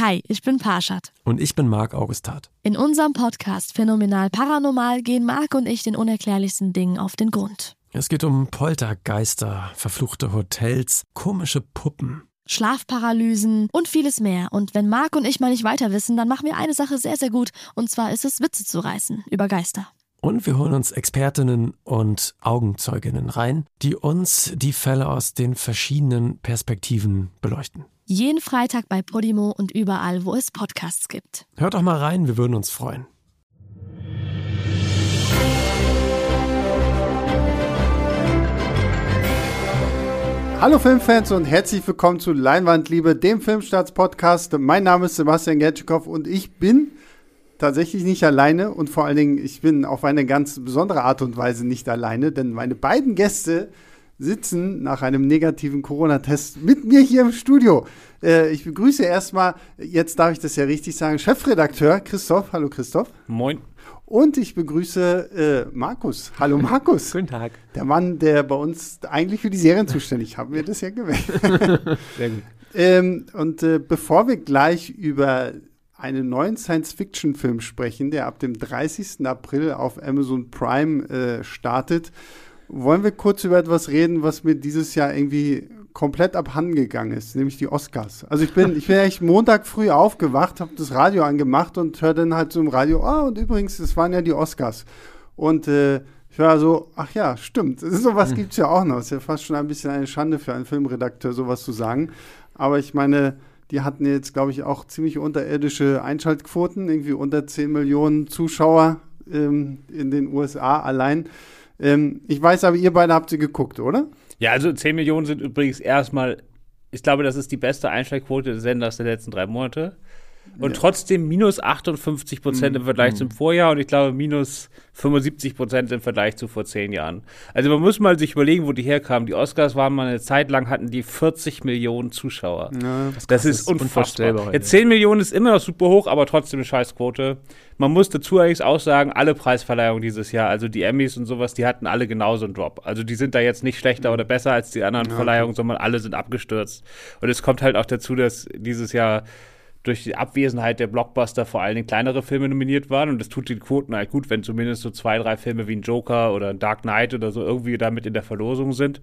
Hi, ich bin Parshad. Und ich bin Marc Augustat. In unserem Podcast Phänomenal Paranormal gehen Marc und ich den unerklärlichsten Dingen auf den Grund. Es geht um Poltergeister, verfluchte Hotels, komische Puppen. Schlafparalysen und vieles mehr. Und wenn Marc und ich mal nicht weiter wissen, dann machen wir eine Sache sehr, sehr gut. Und zwar ist es, Witze zu reißen über Geister. Und wir holen uns Expertinnen und Augenzeuginnen rein, die uns die Fälle aus den verschiedenen Perspektiven beleuchten. Jeden Freitag bei Podimo und überall, wo es Podcasts gibt. Hört doch mal rein, wir würden uns freuen. Hallo Filmfans und herzlich willkommen zu Leinwandliebe, dem Filmstarts-Podcast. Mein Name ist Sebastian Gertschikow und ich bin tatsächlich nicht alleine und vor allen Dingen, ich bin auf eine ganz besondere Art und Weise nicht alleine, denn meine beiden Gäste sitzen nach einem negativen Corona-Test mit mir hier im Studio. Äh, ich begrüße erstmal, jetzt darf ich das ja richtig sagen, Chefredakteur Christoph. Hallo Christoph. Moin. Und ich begrüße äh, Markus. Hallo Markus. Guten Tag. Der Mann, der bei uns eigentlich für die Serien zuständig ist. Haben wir das ja gewählt. Sehr gut. ähm, und äh, bevor wir gleich über einen neuen Science-Fiction-Film sprechen, der ab dem 30. April auf Amazon Prime äh, startet, wollen wir kurz über etwas reden, was mir dieses Jahr irgendwie komplett abhanden gegangen ist, nämlich die Oscars. Also ich bin, ich bin echt Montag früh aufgewacht, habe das Radio angemacht und höre dann halt so im Radio, oh, und übrigens, das waren ja die Oscars. Und äh, ich war so, ach ja, stimmt, sowas gibt es ja auch noch. Ist ja fast schon ein bisschen eine Schande für einen Filmredakteur, sowas zu sagen. Aber ich meine, die hatten jetzt, glaube ich, auch ziemlich unterirdische Einschaltquoten, irgendwie unter 10 Millionen Zuschauer ähm, in den USA allein. Ähm, ich weiß aber, ihr beide habt sie geguckt, oder? Ja, also 10 Millionen sind übrigens erstmal, ich glaube, das ist die beste Einschlagquote des Senders der letzten drei Monate. Und ja. trotzdem minus 58 Prozent im Vergleich mm. zum Vorjahr und ich glaube minus 75 Prozent im Vergleich zu vor zehn Jahren. Also man muss mal sich überlegen, wo die herkamen. Die Oscars waren mal eine Zeit lang, hatten die 40 Millionen Zuschauer. Ja, das, das ist, ist unfassbar. Jetzt 10 Millionen ist immer noch super hoch, aber trotzdem eine Scheißquote. Man muss dazu allerdings auch sagen, alle Preisverleihungen dieses Jahr, also die Emmys und sowas, die hatten alle genauso einen Drop. Also die sind da jetzt nicht schlechter oder besser als die anderen ja, Verleihungen, sondern alle sind abgestürzt. Und es kommt halt auch dazu, dass dieses Jahr durch die Abwesenheit der Blockbuster vor allen Dingen kleinere Filme nominiert waren. Und das tut den Quoten halt gut, wenn zumindest so zwei, drei Filme wie ein Joker oder ein Dark Knight oder so irgendwie damit in der Verlosung sind.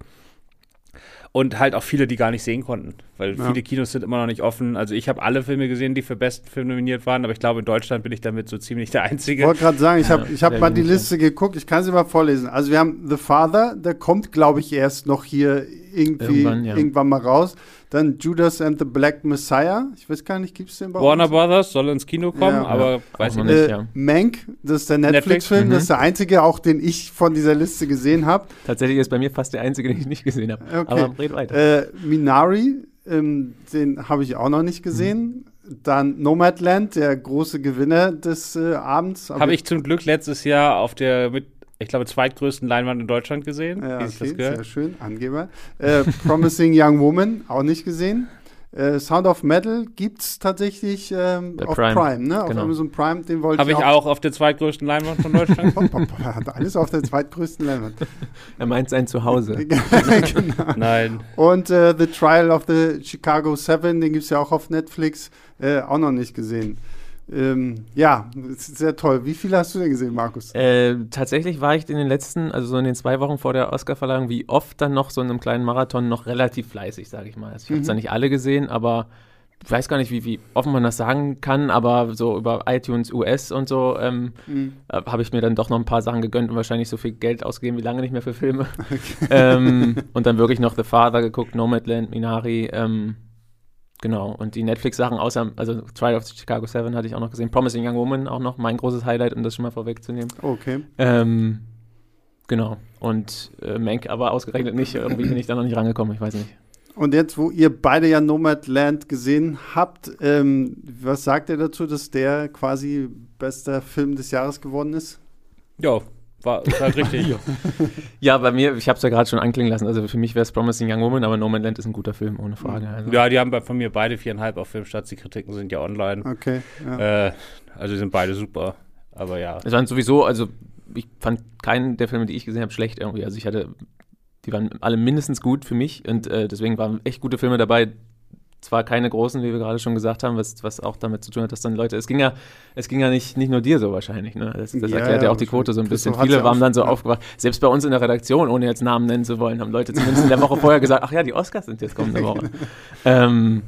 Und halt auch viele, die gar nicht sehen konnten, weil ja. viele Kinos sind immer noch nicht offen. Also ich habe alle Filme gesehen, die für besten Film nominiert waren, aber ich glaube, in Deutschland bin ich damit so ziemlich der Einzige. Ich wollte gerade sagen, ich habe ich hab mal die Liste geguckt, ich kann sie mal vorlesen. Also wir haben The Father, der kommt, glaube ich, erst noch hier irgendwie irgendwann, ja. irgendwann mal raus. Dann Judas and the Black Messiah. Ich weiß gar nicht, gibt es den bei Warner uns? Brothers soll ins Kino kommen, ja, aber ja. weiß ich nicht. Äh, ja. Mank, das ist der Netflix-Film. Netflix? Mhm. Das ist der einzige, auch den ich von dieser Liste gesehen habe. Tatsächlich ist bei mir fast der einzige, den ich nicht gesehen habe. Okay. Aber red weiter. Äh, Minari, ähm, den habe ich auch noch nicht gesehen. Mhm. Dann Nomadland, der große Gewinner des äh, Abends. Habe ich zum Glück letztes Jahr auf der mit ich glaube, zweitgrößten Leinwand in Deutschland gesehen. Ja, okay, sehr schön, Angeber. Äh, Promising Young Woman, auch nicht gesehen. Äh, Sound of Metal gibt es tatsächlich ähm, auf Prime, Prime ne? Auf genau. Amazon Prime, den wollte ich. Habe ich auch auf der zweitgrößten Leinwand von Deutschland. Hat alles auf der zweitgrößten Leinwand. er meint sein Zuhause. genau. Nein. Und äh, The Trial of the Chicago Seven, den gibt es ja auch auf Netflix, äh, auch noch nicht gesehen. Ähm, ja, sehr toll. Wie viele hast du denn gesehen, Markus? Äh, tatsächlich war ich in den letzten, also so in den zwei Wochen vor der Oscarverleihung, wie oft dann noch so in einem kleinen Marathon noch relativ fleißig, sage ich mal. Also ich habe es mhm. nicht alle gesehen, aber ich weiß gar nicht, wie, wie offen man das sagen kann, aber so über iTunes US und so ähm, mhm. äh, habe ich mir dann doch noch ein paar Sachen gegönnt und wahrscheinlich so viel Geld ausgegeben wie lange nicht mehr für Filme. Okay. ähm, und dann wirklich noch The Father geguckt, Nomadland, Minari. Ähm, Genau, und die Netflix-Sachen außer, also Trial of Chicago 7 hatte ich auch noch gesehen, Promising Young Woman auch noch, mein großes Highlight, um das schon mal vorwegzunehmen. Okay. Ähm, genau, und äh, Mank aber ausgerechnet nicht, irgendwie bin ich da noch nicht rangekommen, ich weiß nicht. Und jetzt, wo ihr beide ja Nomadland gesehen habt, ähm, was sagt ihr dazu, dass der quasi bester Film des Jahres geworden ist? Ja, war halt richtig. ja, bei mir, ich habe es ja gerade schon anklingen lassen. Also für mich wäre es Promising Young Woman, aber No Man Land ist ein guter Film, ohne Frage. Mhm. Also. Ja, die haben bei, von mir beide viereinhalb auf Filmstarts. Die Kritiken sind ja online. Okay. Ja. Äh, also sind beide super. Aber ja. Es waren sowieso, also ich fand keinen der Filme, die ich gesehen habe, schlecht irgendwie. Also ich hatte, die waren alle mindestens gut für mich und äh, deswegen waren echt gute Filme dabei, zwar keine großen, wie wir gerade schon gesagt haben, was, was auch damit zu tun hat, dass dann Leute, es ging ja, es ging ja nicht, nicht nur dir so wahrscheinlich, ne? Das, das Ja, erklärt ja ja, auch die Quote so ein bisschen. Viele waren dann so ja. aufgewacht. Selbst bei uns in der Redaktion, ohne jetzt Namen nennen zu wollen, haben Leute zumindest in der Woche vorher gesagt, ach ja, die Oscars sind jetzt kommende Woche. ähm,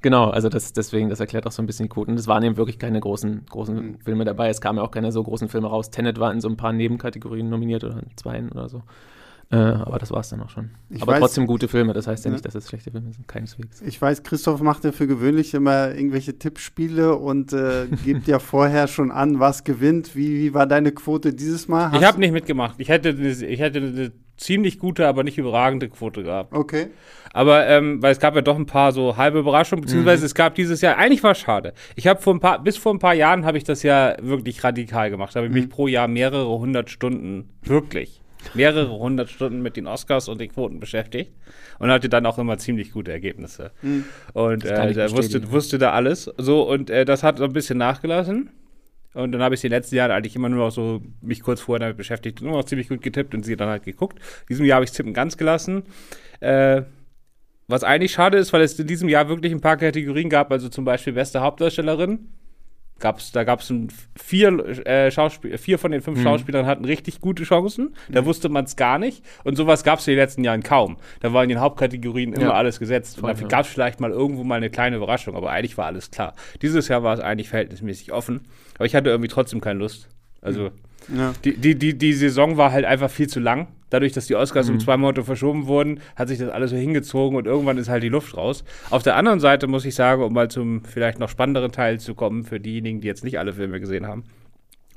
genau, also das, deswegen, das erklärt auch so ein bisschen die Quoten. Es waren eben wirklich keine großen, großen Mhm. Filme dabei. Es kamen ja auch keine so großen Filme raus. Tenet war in so ein paar Nebenkategorien nominiert oder in zweien oder so. Äh, aber das war es dann auch schon. Ich aber weiß- trotzdem gute Filme, das heißt ja, nicht, dass es schlechte Filme sind, keineswegs. Ich weiß, Christoph macht ja für gewöhnlich immer irgendwelche Tippspiele und äh, gibt ja vorher schon an, was gewinnt. Wie, wie war deine Quote dieses Mal? Ich Hast- habe nicht mitgemacht. Ich hätte, eine- ich hätte eine ziemlich gute, aber nicht überragende Quote gehabt. Okay. Aber ähm, weil es gab ja doch ein paar so halbe Überraschungen, beziehungsweise Mhm. es gab dieses Jahr, eigentlich war es schade. Ich habe vor ein paar, bis vor ein paar Jahren habe ich das ja wirklich radikal gemacht. Da habe ich Mhm. mich pro Jahr mehrere hundert Stunden, wirklich, mehrere hundert Stunden mit den Oscars und den Quoten beschäftigt und hatte dann auch immer ziemlich gute Ergebnisse. Mhm. Und äh, da wusste, wusste da alles. So, und äh, das hat so ein bisschen nachgelassen. Und dann habe ich die letzten Jahre eigentlich immer nur noch so mich kurz vorher damit beschäftigt, nur noch ziemlich gut getippt und sie dann halt geguckt. In diesem Jahr habe ich Tippen ganz gelassen. Äh, was eigentlich schade ist, weil es in diesem Jahr wirklich ein paar Kategorien gab, also zum Beispiel beste Hauptdarstellerin. Gab's, da gab es vier, äh, Schauspiel vier von den fünf Schauspielern hatten richtig gute Chancen. Da wusste man es gar nicht. Und sowas gab es in den letzten Jahren kaum. Da war in den Hauptkategorien immer Ja. alles gesetzt. Und Voll, dafür ja. gab es vielleicht mal irgendwo mal eine kleine Überraschung, aber eigentlich war alles klar. Dieses Jahr war es eigentlich verhältnismäßig offen. Aber ich hatte irgendwie trotzdem keine Lust. Also Ja. die, die, die, die Saison war halt einfach viel zu lang. Dadurch, dass die Oscars um zwei Monate verschoben wurden, hat sich das alles so hingezogen und irgendwann ist halt die Luft raus. Auf der anderen Seite muss ich sagen, um mal zum vielleicht noch spannenderen Teil zu kommen, für diejenigen, die jetzt nicht alle Filme gesehen haben,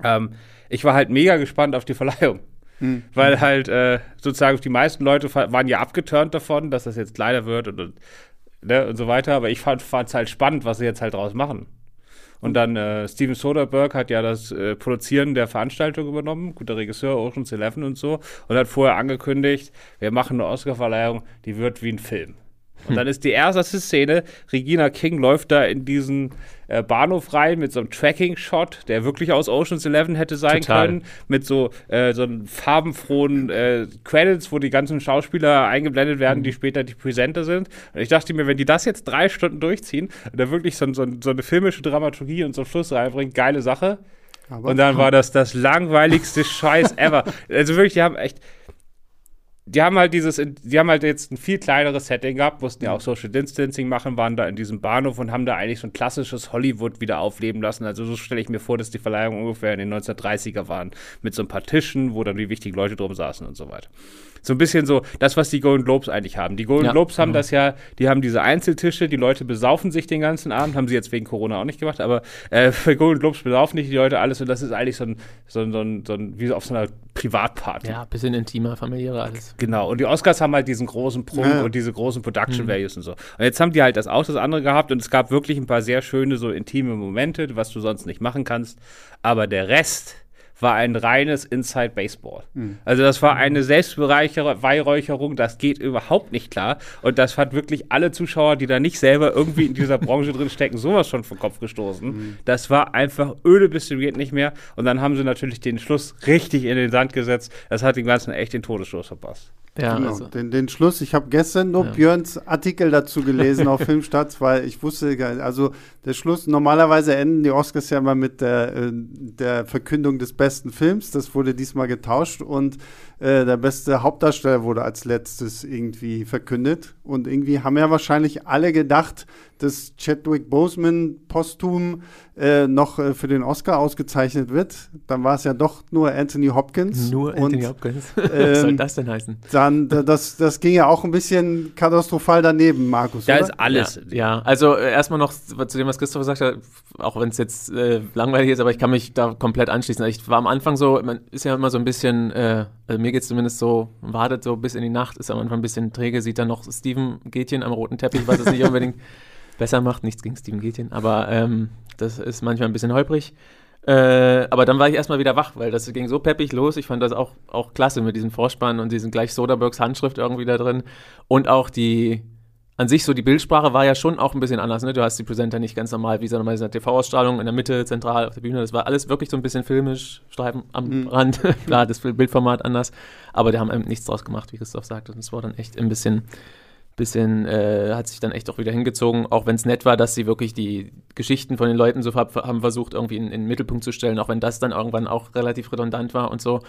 ähm, ich war halt mega gespannt auf die Verleihung. Weil halt äh, sozusagen die meisten Leute waren ja abgeturnt davon, dass das jetzt kleiner wird und, und, ne, und so weiter. Aber ich fand es halt spannend, was sie jetzt halt draus machen. Und dann äh, Steven Soderbergh hat ja das äh, Produzieren der Veranstaltung übernommen, guter Regisseur, Ocean's Eleven und so, und hat vorher angekündigt, wir machen eine Oscarverleihung, die wird wie ein Film. Und dann ist die erste Szene, Regina King läuft da in diesen äh, Bahnhof rein mit so einem Tracking-Shot, der wirklich aus Ocean's Eleven hätte sein Total. können, mit so, äh, so einen farbenfrohen äh, Credits, wo die ganzen Schauspieler eingeblendet werden, die später die Presenter sind. Und ich dachte mir, wenn die das jetzt drei Stunden durchziehen und da wirklich so, so, so eine filmische Dramaturgie und so einen Schluss reinbringen, geile Sache. Aber Und dann war das das langweiligste Scheiß ever. Also wirklich, die haben echt. Die haben halt dieses, die haben halt jetzt ein viel kleineres Setting gehabt, mussten ja auch Social Distancing machen, waren da in diesem Bahnhof und haben da eigentlich so ein klassisches Hollywood wieder aufleben lassen. Also so stelle ich mir vor, dass die Verleihung ungefähr in den 1930er waren. Mit so ein paar Tischen, wo dann die wichtigen Leute drum saßen und so weiter. So ein bisschen so das, was die Golden Globes eigentlich haben. Die Golden Ja, Globes haben genau. das ja, die haben diese Einzeltische, die Leute besaufen sich den ganzen Abend, haben sie jetzt wegen Corona auch nicht gemacht, aber äh, für Golden Globes besaufen nicht die Leute alles und das ist eigentlich so ein, so ein, so ein, so ein wie auf so einer Privatparty. Ja, bisschen intimer, familiärer alles. Genau. Und die Oscars haben halt diesen großen Prunk Ja. und diese großen Production Values und so. Und jetzt haben die halt das auch das andere gehabt und es gab wirklich ein paar sehr schöne, so intime Momente, was du sonst nicht machen kannst. Aber der Rest war ein reines Inside Baseball. Also das war eine Selbstbeweihräucherung, das geht überhaupt nicht klar. Und das hat wirklich alle Zuschauer, die da nicht selber irgendwie in dieser Branche drin stecken, sowas schon vom Kopf gestoßen. Das war einfach öde bis zum geht nicht mehr. Und dann haben sie natürlich den Schluss richtig in den Sand gesetzt. Das hat den ganzen echt den Todesstoß verpasst. Ja, Genau, also, den, den Schluss. Ich habe gestern nur Ja. Björns Artikel dazu gelesen auf Filmstarts, weil ich wusste, also der Schluss, normalerweise enden die Oscars ja mal mit der, äh, der Verkündung des besten Films. Das wurde diesmal getauscht und äh, der beste Hauptdarsteller wurde als letztes irgendwie verkündet. Und irgendwie haben ja wahrscheinlich alle gedacht, dass Chadwick Boseman posthum äh, noch äh, für den Oscar ausgezeichnet wird. Dann war es ja doch nur Anthony Hopkins. nur und Anthony Hopkins. Was soll ähm, das denn heißen? dann, da- das, das ging ja auch ein bisschen katastrophal daneben, Markus. Da oder? ist alles. Ja, ja. also äh, erstmal noch zu dem, was Christoph gesagt hat, auch wenn es jetzt äh, langweilig ist, aber ich kann mich da komplett anschließen. Ich war am Anfang so, man ist ja immer so ein bisschen, äh, also mir geht es zumindest so, wartet so bis in die Nacht, ist am Anfang ein bisschen träge, sieht dann noch Steven Gätchen am roten Teppich, was es nicht unbedingt besser macht. Nichts gegen Steven Gätchen, aber ähm, das ist manchmal ein bisschen holprig. Äh, aber dann war ich erstmal wieder wach, weil das ging so peppig los. Ich fand das auch, auch klasse mit diesem Vorspann und diesen gleich Soderbergs Handschrift irgendwie da drin. Und auch die, an sich so die Bildsprache war ja schon auch ein bisschen anders. Ne? Du hast die Presenter nicht ganz normal wie so normal in einer TV-Ausstrahlung in der Mitte, zentral auf der Bühne. Das war alles wirklich so ein bisschen filmisch, Streifen am Rand. Klar, das Bildformat anders. Aber die haben eben nichts draus gemacht, wie Christoph sagte. Und es war dann echt ein bisschen bisschen, äh, hat sich dann echt auch wieder hingezogen, auch wenn es nett war, dass sie wirklich die Geschichten von den Leuten so haben versucht, irgendwie in, in den Mittelpunkt zu stellen, auch wenn das dann irgendwann auch relativ redundant war und so.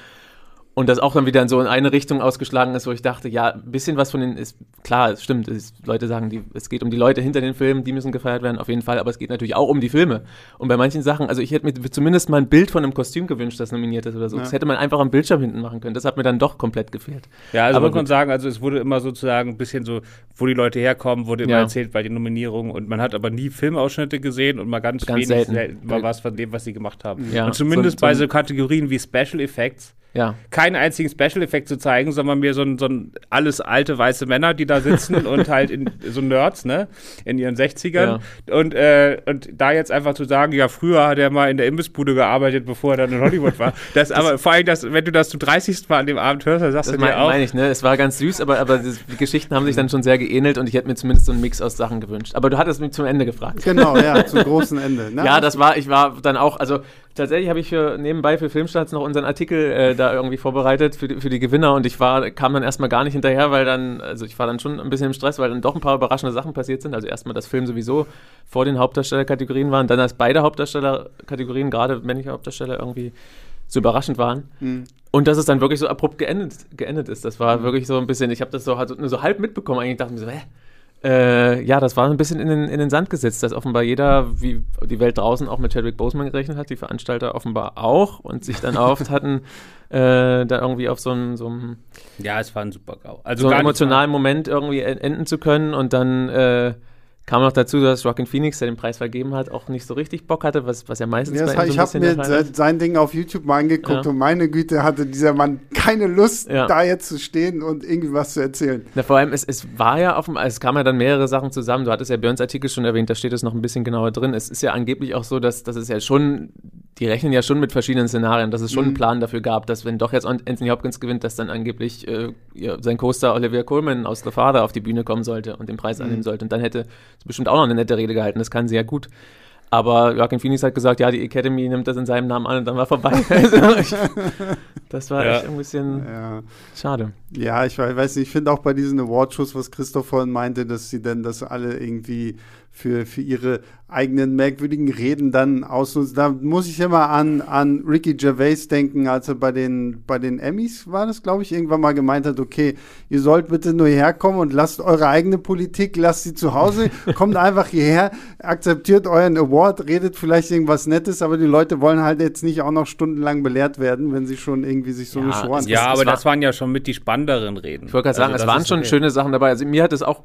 Und das auch dann wieder in so in eine Richtung ausgeschlagen ist, wo ich dachte, ja, ein bisschen was von den ist klar, es stimmt, es, Leute sagen, die, es geht um die Leute hinter den Filmen, die müssen gefeiert werden, auf jeden Fall, aber es geht natürlich auch um die Filme. Und bei manchen Sachen, also ich hätte mir zumindest mal ein Bild von einem Kostüm gewünscht, das nominiert ist oder so. Ja. Das hätte man einfach am Bildschirm hinten machen können. Das hat mir dann doch komplett gefehlt. Ja, also aber muss man sagen, also es wurde immer sozusagen ein bisschen so, wo die Leute herkommen, wurde immer ja. erzählt bei den Nominierungen und man hat aber nie Filmausschnitte gesehen und mal ganz, ganz wenig selten. war was von dem, was sie gemacht haben. Ja. Und zumindest so, bei so Kategorien wie Special Effects ja. keinen einzigen Special-Effekt zu zeigen, sondern mir so ein, so ein alles alte weiße Männer, die da sitzen und halt in so Nerds, ne, in ihren 60ern. Ja. Und, äh, und da jetzt einfach zu sagen, ja, früher hat er mal in der Imbissbude gearbeitet, bevor er dann in Hollywood war. Das, das aber vor allem, das, wenn du das zum 30. Mal an dem Abend hörst, dann sagst das du dir auch. meine ich, ne? Es war ganz süß, aber, aber die Geschichten haben sich dann schon sehr geähnelt und ich hätte mir zumindest so einen Mix aus Sachen gewünscht. Aber du hattest mich zum Ende gefragt. Genau, ja, zum großen Ende. Ne? Ja, das war, ich war dann auch, also tatsächlich habe ich für, nebenbei für Filmstarts noch unseren Artikel äh, da irgendwie vorbereitet für die, für die Gewinner und ich war, kam dann erstmal gar nicht hinterher, weil dann, also ich war dann schon ein bisschen im Stress, weil dann doch ein paar überraschende Sachen passiert sind. Also erstmal, dass Film sowieso vor den Hauptdarstellerkategorien waren, dann, dass beide Hauptdarstellerkategorien, gerade männliche Hauptdarsteller, irgendwie so überraschend waren. Mhm. Und dass es dann wirklich so abrupt geendet, geendet ist. Das war mhm. wirklich so ein bisschen, ich habe das so, halt nur so halb mitbekommen, eigentlich dachte ich mir so, hä? Äh, ja, das war ein bisschen in den, in den Sand gesetzt, dass offenbar jeder, wie die Welt draußen, auch mit Chadwick Boseman gerechnet hat, die Veranstalter offenbar auch und sich dann oft hatten, äh, da irgendwie auf so einem, so Ja, es war ein super GAU. Also so einen emotionalen Moment irgendwie enden zu können und dann äh, Kam noch dazu, dass Rockin' Phoenix, der den Preis vergeben hat, auch nicht so richtig Bock hatte, was, was ja meistens ja, bei ihm so Ich habe mir sein, sein Ding auf YouTube mal angeguckt ja. und meine Güte hatte dieser Mann keine Lust, ja. da jetzt zu stehen und irgendwie was zu erzählen. Na, vor allem, es, es war ja offen, es kamen ja dann mehrere Sachen zusammen. Du hattest ja Björns Artikel schon erwähnt, da steht es noch ein bisschen genauer drin. Es ist ja angeblich auch so, dass, dass es ja schon, die rechnen ja schon mit verschiedenen Szenarien, dass es schon mhm. einen Plan dafür gab, dass wenn doch jetzt Anthony Hopkins gewinnt, dass dann angeblich äh, sein Co-Star Olivia Colman aus The Father auf die Bühne kommen sollte und den Preis mhm. annehmen sollte. Und dann hätte es bestimmt auch noch eine nette Rede gehalten, das kann sie ja gut. Aber Joaquin Phoenix hat gesagt, ja, die Academy nimmt das in seinem Namen an und dann war vorbei. Also das war ja. echt ein bisschen ja. schade. Ja, ich weiß nicht, ich finde auch bei diesen Awardshows, was Christoph vorhin meinte, dass sie denn das alle irgendwie für, für ihre eigenen merkwürdigen Reden dann ausnutzen. Da muss ich immer an, an Ricky Gervais denken, als er bei den, bei den Emmys war das, glaube ich, irgendwann mal gemeint hat, okay, ihr sollt bitte nur herkommen und lasst eure eigene Politik, lasst sie zu Hause, kommt einfach hierher, akzeptiert euren Award, redet vielleicht irgendwas Nettes, aber die Leute wollen halt jetzt nicht auch noch stundenlang belehrt werden, wenn sie schon irgendwie sich so ja, geschworen Ja, aber das waren ja schon mit die spannenderen Reden. Ich wollte gerade sagen, also, es waren schon okay. schöne Sachen dabei. Also mir hat es auch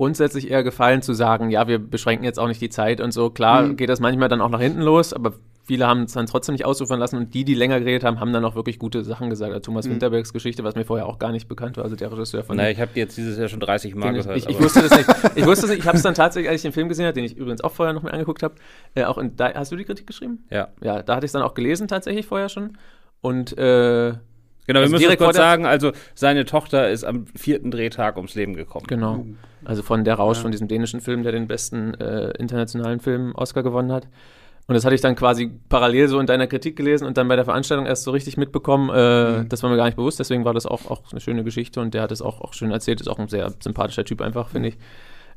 grundsätzlich eher gefallen zu sagen, ja, wir beschränken jetzt auch nicht die Zeit und so. Klar mhm. geht das manchmal dann auch nach hinten los, aber viele haben es dann trotzdem nicht ausufern lassen und die, die länger geredet haben, haben dann auch wirklich gute Sachen gesagt. Also Thomas mhm. Winterbergs Geschichte, was mir vorher auch gar nicht bekannt war, also der Regisseur von. Naja, ich habe die jetzt dieses Jahr schon 30 Mal gehört. Ich, ich, wusste das nicht. Ich wusste das nicht. Ich habe es dann tatsächlich, als ich den Film gesehen habe, den ich übrigens auch vorher noch mal angeguckt habe, äh, auch in, da, hast du die Kritik geschrieben? Ja. Ja, da hatte ich es dann auch gelesen tatsächlich vorher schon und äh, Genau, also wir müssen kurz sagen, also seine Tochter ist am vierten Drehtag ums Leben gekommen. Genau. Also von Der Rausch, ja. von diesem dänischen Film, der den besten äh, internationalen Film Oscar gewonnen hat. Und das hatte ich dann quasi parallel so in deiner Kritik gelesen und dann bei der Veranstaltung erst so richtig mitbekommen. Äh, mhm. Das war mir gar nicht bewusst, deswegen war das auch, auch eine schöne Geschichte und der hat es auch, auch schön erzählt. Ist auch ein sehr sympathischer Typ einfach, finde ich.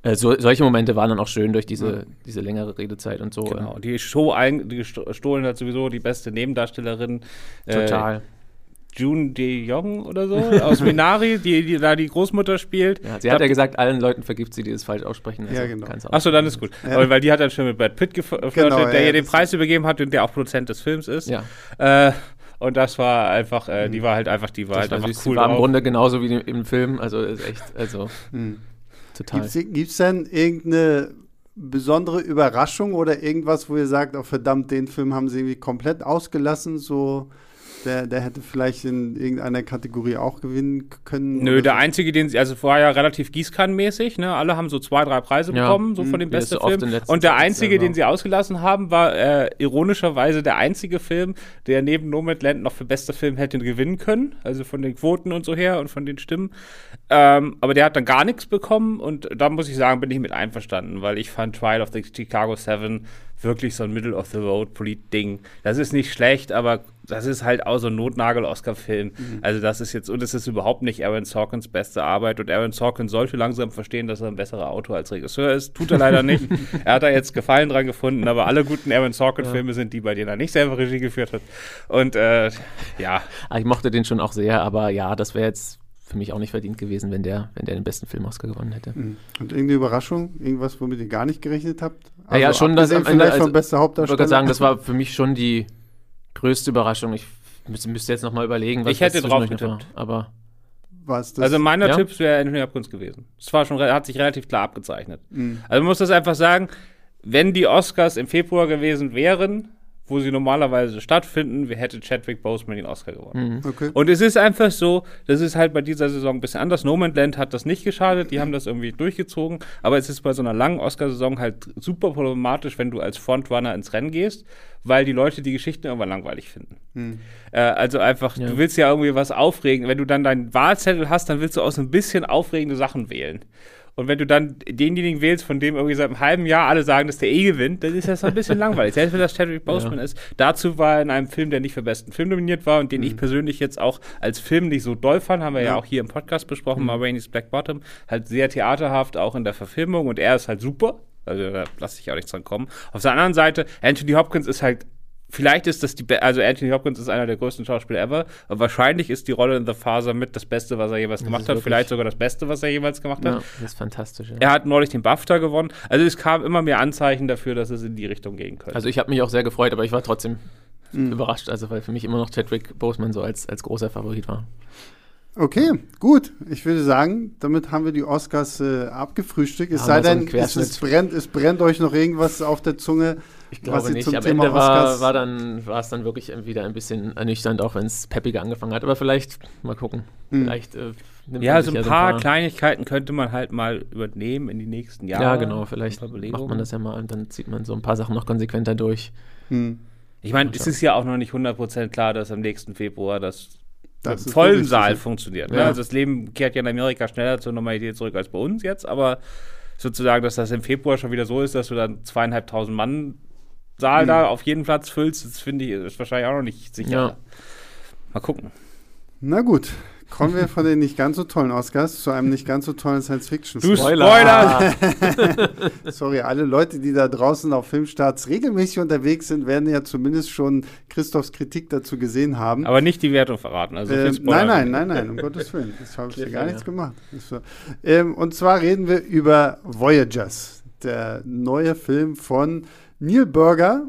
Äh, so, solche Momente waren dann auch schön durch diese, ja. diese längere Redezeit und so. Genau, die Show ein, die gestohlen hat sowieso die beste Nebendarstellerin. Total. Äh, June De Jong oder so aus Minari, die, die da die Großmutter spielt. Ja, sie hat ja gesagt, allen Leuten vergibt sie, die es falsch aussprechen. Also ja, genau. Achso, dann ist gut. Ja. Aber, weil die hat dann schon mit Brad Pitt geflirtet, genau, der ja, ihr den Preis übergeben hat und der auch Produzent des Films ist. Ja. Äh, und das war einfach, äh, die mhm. war halt einfach, die war das halt war einfach cool. Die war im Grunde genauso wie im Film, also ist echt, also mhm. total. Gibt es denn irgendeine besondere Überraschung oder irgendwas, wo ihr sagt, oh verdammt, den Film haben sie irgendwie komplett ausgelassen, so der, der hätte vielleicht in irgendeiner Kategorie auch gewinnen können. Nö, der so. einzige, den sie, also vorher ja relativ gießkannenmäßig, ne? Alle haben so zwei, drei Preise ja. bekommen, so von dem besten Film. Und der einzige, den sie ausgelassen haben, war äh, ironischerweise der einzige Film, der neben Nomadland noch für bester Film hätte gewinnen können. Also von den Quoten und so her und von den Stimmen. Ähm, aber der hat dann gar nichts bekommen und da muss ich sagen, bin ich mit einverstanden, weil ich fand Trial of the Chicago Seven wirklich so ein Middle-of-the-Road-Polit-Ding. Das ist nicht schlecht, aber das ist halt auch so ein Notnagel-Oscar-Film. Mhm. Also das ist jetzt, und es ist überhaupt nicht Aaron Sorkins beste Arbeit. Und Aaron Sorkin sollte langsam verstehen, dass er ein besserer Autor als Regisseur ist. Tut er leider nicht. er hat da jetzt Gefallen dran gefunden, aber alle guten Aaron Sorkin-Filme ja. sind die, bei denen er nicht selber Regie geführt hat. Und äh, ja. Ah, ich mochte den schon auch sehr, aber ja, das wäre jetzt für mich auch nicht verdient gewesen, wenn der, wenn der den besten Film Oscar gewonnen hätte. Mhm. Und irgendeine Überraschung? Irgendwas, womit ihr gar nicht gerechnet habt? Also ja, schon, dass am Ende, also, bester Hauptdarsteller. Ich würde sagen, das war für mich schon die größte Überraschung. Ich müsste, müsste jetzt noch mal überlegen, was Ich hätte drauf getippt. War, aber was das? Also meiner ja? Tipps wäre Anthony Hopkins gewesen. Das war schon, hat sich relativ klar abgezeichnet. Mhm. Also man muss das einfach sagen, wenn die Oscars im Februar gewesen wären, wo sie normalerweise stattfinden, hätte Chadwick Boseman den Oscar gewonnen. Mhm. Okay. Und es ist einfach so, das ist halt bei dieser Saison ein bisschen anders. No Man's Land hat das nicht geschadet, die haben das irgendwie durchgezogen, aber es ist bei so einer langen Oscar-Saison halt super problematisch, wenn du als Frontrunner ins Rennen gehst, weil die Leute die Geschichten irgendwann langweilig finden. Mhm. Äh, also einfach, ja. du willst ja irgendwie was aufregen. Wenn du dann deinen Wahlzettel hast, dann willst du auch so ein bisschen aufregende Sachen wählen. Und wenn du dann denjenigen wählst, von dem irgendwie seit einem halben Jahr alle sagen, dass der eh gewinnt, dann ist das ein bisschen langweilig. Selbst wenn das Chadwick Boseman ja. ist. Dazu war er in einem Film, der nicht für besten Film nominiert war und den mhm. ich persönlich jetzt auch als Film nicht so doll fand, haben wir ja, ja auch hier im Podcast besprochen, mhm. Ma Rainey's Black Bottom. Halt sehr theaterhaft, auch in der Verfilmung und er ist halt super. Also da lasse ich auch nichts dran kommen. Auf der anderen Seite, Anthony Hopkins ist halt Vielleicht ist das die, Be also Anthony Hopkins ist einer der größten Schauspieler ever, aber wahrscheinlich ist die Rolle in The Father mit das Beste, was er jemals gemacht hat. Vielleicht sogar das Beste, was er jemals gemacht hat. Ja, das ist fantastisch. Ja. Er hat neulich den BAFTA gewonnen. Also es kam immer mehr Anzeichen dafür, dass es in die Richtung gehen könnte. Also ich habe mich auch sehr gefreut, aber ich war trotzdem mhm. überrascht, also weil für mich immer noch Chadwick Boseman so als, als großer Favorit war. Okay, gut. Ich würde sagen, damit haben wir die Oscars äh, abgefrühstückt. Es sei denn, es, es, brennt, es brennt euch noch irgendwas auf der Zunge. Ich glaube nicht. Am Thema Ende war, war, dann, war es dann wirklich wieder ein bisschen ernüchternd, auch wenn es peppiger angefangen hat. Aber vielleicht, mal gucken. Hm. Vielleicht äh, Ja, so ein, ja so ein paar Kleinigkeiten könnte man halt mal übernehmen in die nächsten Jahre. Ja, genau. Vielleicht macht man das ja mal und dann zieht man so ein paar Sachen noch konsequenter durch. Hm. Ich meine, es ist ja auch noch nicht 100% klar, dass am nächsten Februar das das im vollen Saal funktioniert. Ne? Ja. Also das Leben kehrt ja in Amerika schneller zur Normalität zurück als bei uns jetzt, aber sozusagen, dass das im Februar schon wieder so ist, dass du dann zweieinhalbtausend Mann Saal mhm. da auf jeden Platz füllst, das finde ich ist wahrscheinlich auch noch nicht sicher. Ja. Mal gucken. Na gut, Kommen wir von den nicht ganz so tollen Oscars zu einem nicht ganz so tollen Science-Fiction-Film. Du Spoiler! Sorry, alle Leute, die da draußen auf Filmstarts regelmäßig unterwegs sind, werden ja zumindest schon Christophs Kritik dazu gesehen haben. Aber nicht die Wertung verraten. Also ähm, nein, nein, nein, nein, um Gottes Willen. Das habe ich ja gar nichts gemacht. Ähm, und zwar reden wir über Voyagers, der neue Film von Neil Burger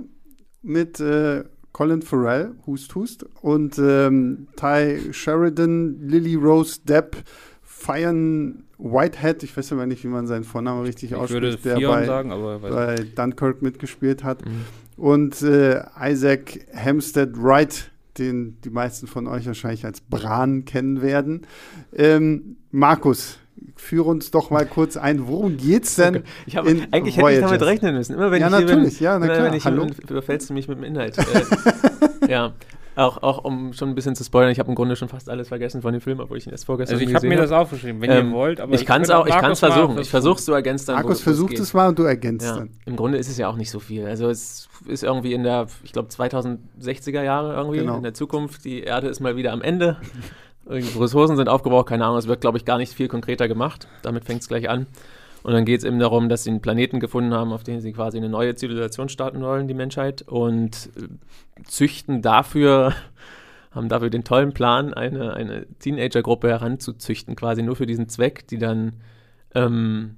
mit äh, Colin Farrell, Hust Hust, und ähm, Ty Sheridan, Lily Rose Depp feiern Whitehead, ich weiß aber nicht, wie man seinen Vornamen richtig ich ausspricht, der bei, sagen, bei Dunkirk mitgespielt hat. Mhm. Und äh, Isaac Hempstead Wright, den die meisten von euch wahrscheinlich als Bran kennen werden. Ähm, Markus, führe uns doch mal kurz ein, worum geht's denn? Ich hab, eigentlich hätte ich damit rechnen müssen. Immer wenn ja, ich natürlich, bin, ja, na klar. Wenn ich Hallo? Bin, überfällst du mich mit dem Inhalt. äh, ja. Auch, auch um schon ein bisschen zu spoilern, ich habe im Grunde schon fast alles vergessen von dem Film, obwohl ich ihn erst vorgestern Also ich habe mir das aufgeschrieben, wenn ähm, ihr wollt. Aber ich kann es auch, ich kann es versuchen. Ich versuche es, du ergänzt dann. Markus versucht es mal und du ergänzt ja. dann. Im Grunde ist es ja auch nicht so viel. Also es ist irgendwie in der, ich glaube 2060er Jahre irgendwie genau. in der Zukunft. Die Erde ist mal wieder am Ende. Ressourcen sind aufgebraucht, keine Ahnung, es wird, glaube ich, gar nicht viel konkreter gemacht. Damit fängt es gleich an. Und dann geht es eben darum, dass sie einen Planeten gefunden haben, auf dem sie quasi eine neue Zivilisation starten wollen, die Menschheit, und äh, züchten dafür, haben dafür den tollen Plan, eine, eine Teenager-Gruppe heranzuzüchten, quasi nur für diesen Zweck, die dann ähm,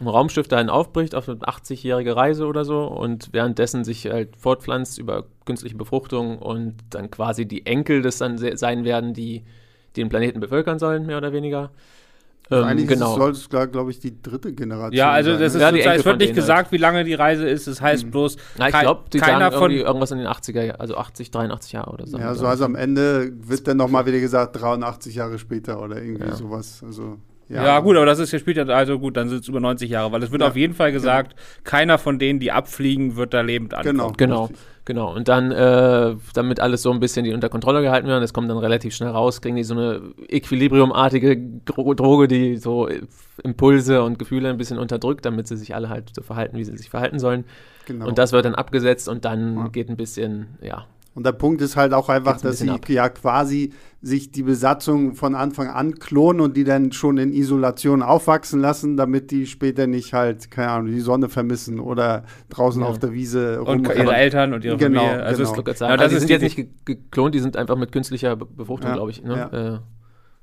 ein Raumschiff dahin aufbricht auf eine 80-jährige Reise oder so und währenddessen sich halt fortpflanzt über künstliche Befruchtung und dann quasi die Enkel das dann sein werden, die den Planeten bevölkern sollen, mehr oder weniger. Ähm, Eigentlich genau. soll es, glaube ich, die dritte Generation Ja, also das sein. ist ja, es wird nicht gesagt, halt. wie lange die Reise ist. Es das heißt mhm. bloß, Na, ich glaube, die keiner sagen von irgendwas in den 80er, also 80, 83 Jahre oder so. Ja, so also am Ende wird dann nochmal wieder gesagt, 83 Jahre später oder irgendwie ja. sowas. Also Ja, ja, gut, aber das ist ja spielt ja also gut, dann sind es über 90 Jahre, weil es wird ja, auf jeden Fall gesagt, genau. keiner von denen, die abfliegen, wird da lebend ankommen. Genau, genau. Genau, und dann, äh, damit alles so ein bisschen die unter Kontrolle gehalten werden, das kommt dann relativ schnell raus, kriegen die so eine Equilibriumartige Droge, die so Impulse und Gefühle ein bisschen unterdrückt, damit sie sich alle halt so verhalten, wie sie sich verhalten sollen. Genau. Und das wird dann abgesetzt und dann ja. geht ein bisschen, ja, und der Punkt ist halt auch einfach, dass sie ab. ja quasi sich die Besatzung von Anfang an klonen und die dann schon in Isolation aufwachsen lassen, damit die später nicht halt, keine Ahnung, die Sonne vermissen oder draußen ja. auf der Wiese Und ihre Eltern und ihre genau, Familie. Also genau. Ist, ja, das die sind jetzt nicht geklont, die sind einfach mit künstlicher Befruchtung, ja, glaube ich. Ne? Ja. Äh,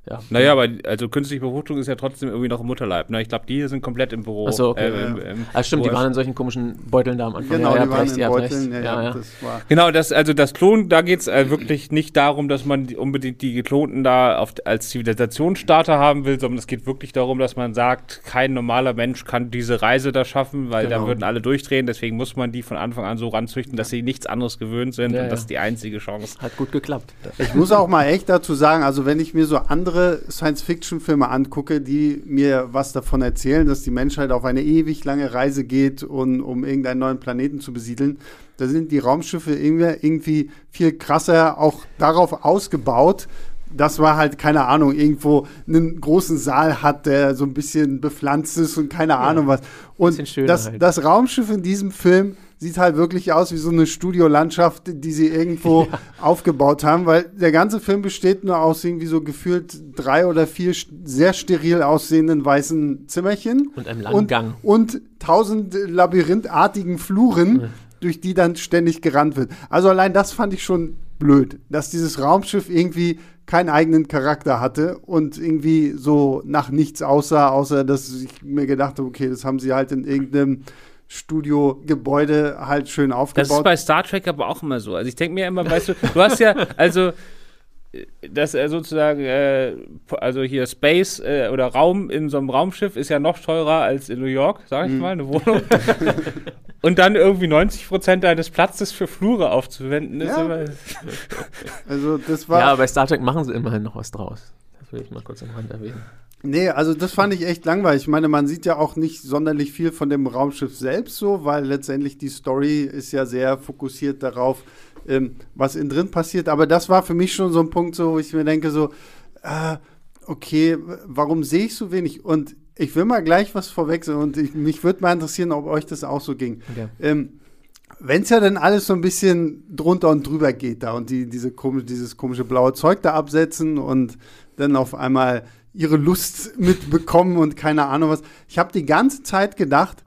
ja. Naja, aber also künstliche Befruchtung ist ja trotzdem irgendwie noch im Mutterleib. Ne? Ich glaube, die hier sind komplett im Büro. Achso, okay. Äh, im, im ah, stimmt, die waren in solchen komischen Beuteln da am Anfang. Genau, ja, die waren recht, in Beuteln. Ja, ja, das war genau, das, also das Klonen, da geht es äh, wirklich nicht darum, dass man die, unbedingt die Geklonten da auf, als Zivilisationsstarter haben will, sondern es geht wirklich darum, dass man sagt, kein normaler Mensch kann diese Reise da schaffen, weil genau. da würden alle durchdrehen. Deswegen muss man die von Anfang an so ranzüchten, dass sie nichts anderes gewöhnt sind und das ist die einzige Chance. Hat gut geklappt. Ich muss auch mal echt dazu sagen, also wenn ich mir so andere Science Science-Fiction-Filme angucke, die mir was davon erzählen, dass die Menschheit auf eine ewig lange Reise geht, und, um irgendeinen neuen Planeten zu besiedeln, da sind die Raumschiffe irgendwie viel krasser auch darauf ausgebaut, dass man halt, keine Ahnung, irgendwo einen großen Saal hat, der so ein bisschen bepflanzt ist und keine ja, Ahnung was. Und das, halt. das Raumschiff in diesem Film sieht halt wirklich aus wie so eine Studiolandschaft, die sie irgendwo ja. aufgebaut haben, weil der ganze Film besteht nur aus irgendwie so gefühlt drei oder vier sehr steril aussehenden weißen Zimmerchen. Und einem langen und, Gang. Und tausend labyrinthartigen Fluren, mhm. durch die dann ständig gerannt wird. Also allein das fand ich schon blöd, dass dieses Raumschiff irgendwie keinen eigenen Charakter hatte und irgendwie so nach nichts aussah, außer dass ich mir gedacht habe, okay, das haben sie halt in irgendeinem Studiogebäude halt schön aufgebaut. Das ist bei Star Trek aber auch immer so. Also ich denke mir immer, weißt du, du hast ja, also das äh, sozusagen, äh, also hier Space äh, oder Raum in so einem Raumschiff ist ja noch teurer als in New York, sag ich mm. mal, eine Wohnung. Und dann irgendwie 90 Prozent deines Platzes für Flure aufzuwenden, ist ja. immer. also das war. Ja, bei Star Trek machen sie immerhin noch was draus. Das will ich mal kurz am Rand erwähnen. Nee, also das fand ich echt langweilig. Ich meine, man sieht ja auch nicht sonderlich viel von dem Raumschiff selbst so, weil letztendlich die Story ist ja sehr fokussiert darauf, ähm, was innen drin passiert. Aber das war für mich schon so ein Punkt, so, wo ich mir denke, so, äh, okay, warum sehe ich so wenig? Und ich will mal gleich was vorwechseln und ich, mich würde mal interessieren, ob euch das auch so ging. Okay. Ähm, wenn es ja dann alles so ein bisschen drunter und drüber geht da und die diese komische, dieses komische blaue Zeug da absetzen und dann auf einmal ihre Lust mitbekommen und keine Ahnung was. Ich habe die ganze Zeit gedacht,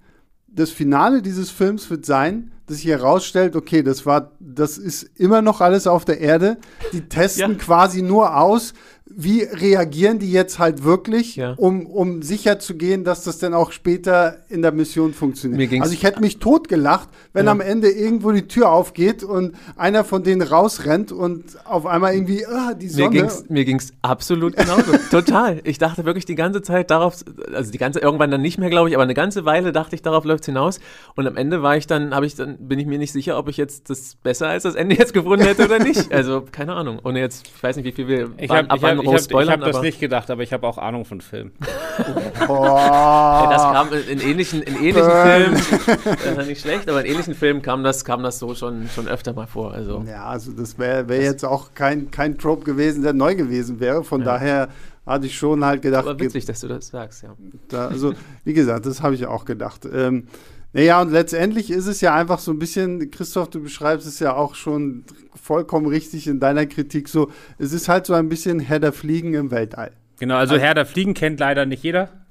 das Finale dieses Films wird sein, dass sich herausstellt, okay, das war, das ist immer noch alles auf der Erde. Die testen ja. quasi nur aus, wie reagieren die jetzt halt wirklich, ja. um, um sicher zu gehen, dass das dann auch später in der Mission funktioniert. Also ich hätte mich totgelacht, wenn ja. am Ende irgendwo die Tür aufgeht und einer von denen rausrennt und auf einmal irgendwie, ah, die Sonne. Mir ging es absolut genauso. Total. Ich dachte wirklich die ganze Zeit darauf, also die ganze, irgendwann dann nicht mehr, glaube ich, aber eine ganze Weile dachte ich, darauf läuft es hinaus. Und am Ende war ich dann, habe ich dann, bin ich mir nicht sicher, ob ich jetzt das besser als das Ende jetzt gefunden hätte oder nicht. Also, keine Ahnung. Ohne jetzt, ich weiß nicht, wie viel wir ich waren, hab, ich hab, ich habe hab das nicht gedacht, aber ich habe auch Ahnung von Film. oh. das kam in ähnlichen, in ähnlichen Filmen, äh, nicht schlecht, aber in ähnlichen Filmen kam das, kam das so schon, schon öfter mal vor. Also. Ja, also das wäre wär jetzt auch kein, kein Trope gewesen, der neu gewesen wäre. Von ja. daher hatte ich schon halt gedacht. Aber witzig, dass du das sagst, ja. Da, also, wie gesagt, das habe ich auch gedacht. Ähm, naja, und letztendlich ist es ja einfach so ein bisschen, Christoph, du beschreibst es ja auch schon vollkommen richtig in deiner Kritik so, es ist halt so ein bisschen Herr der Fliegen im Weltall. Genau, also, also Herr der Fliegen kennt leider nicht jeder.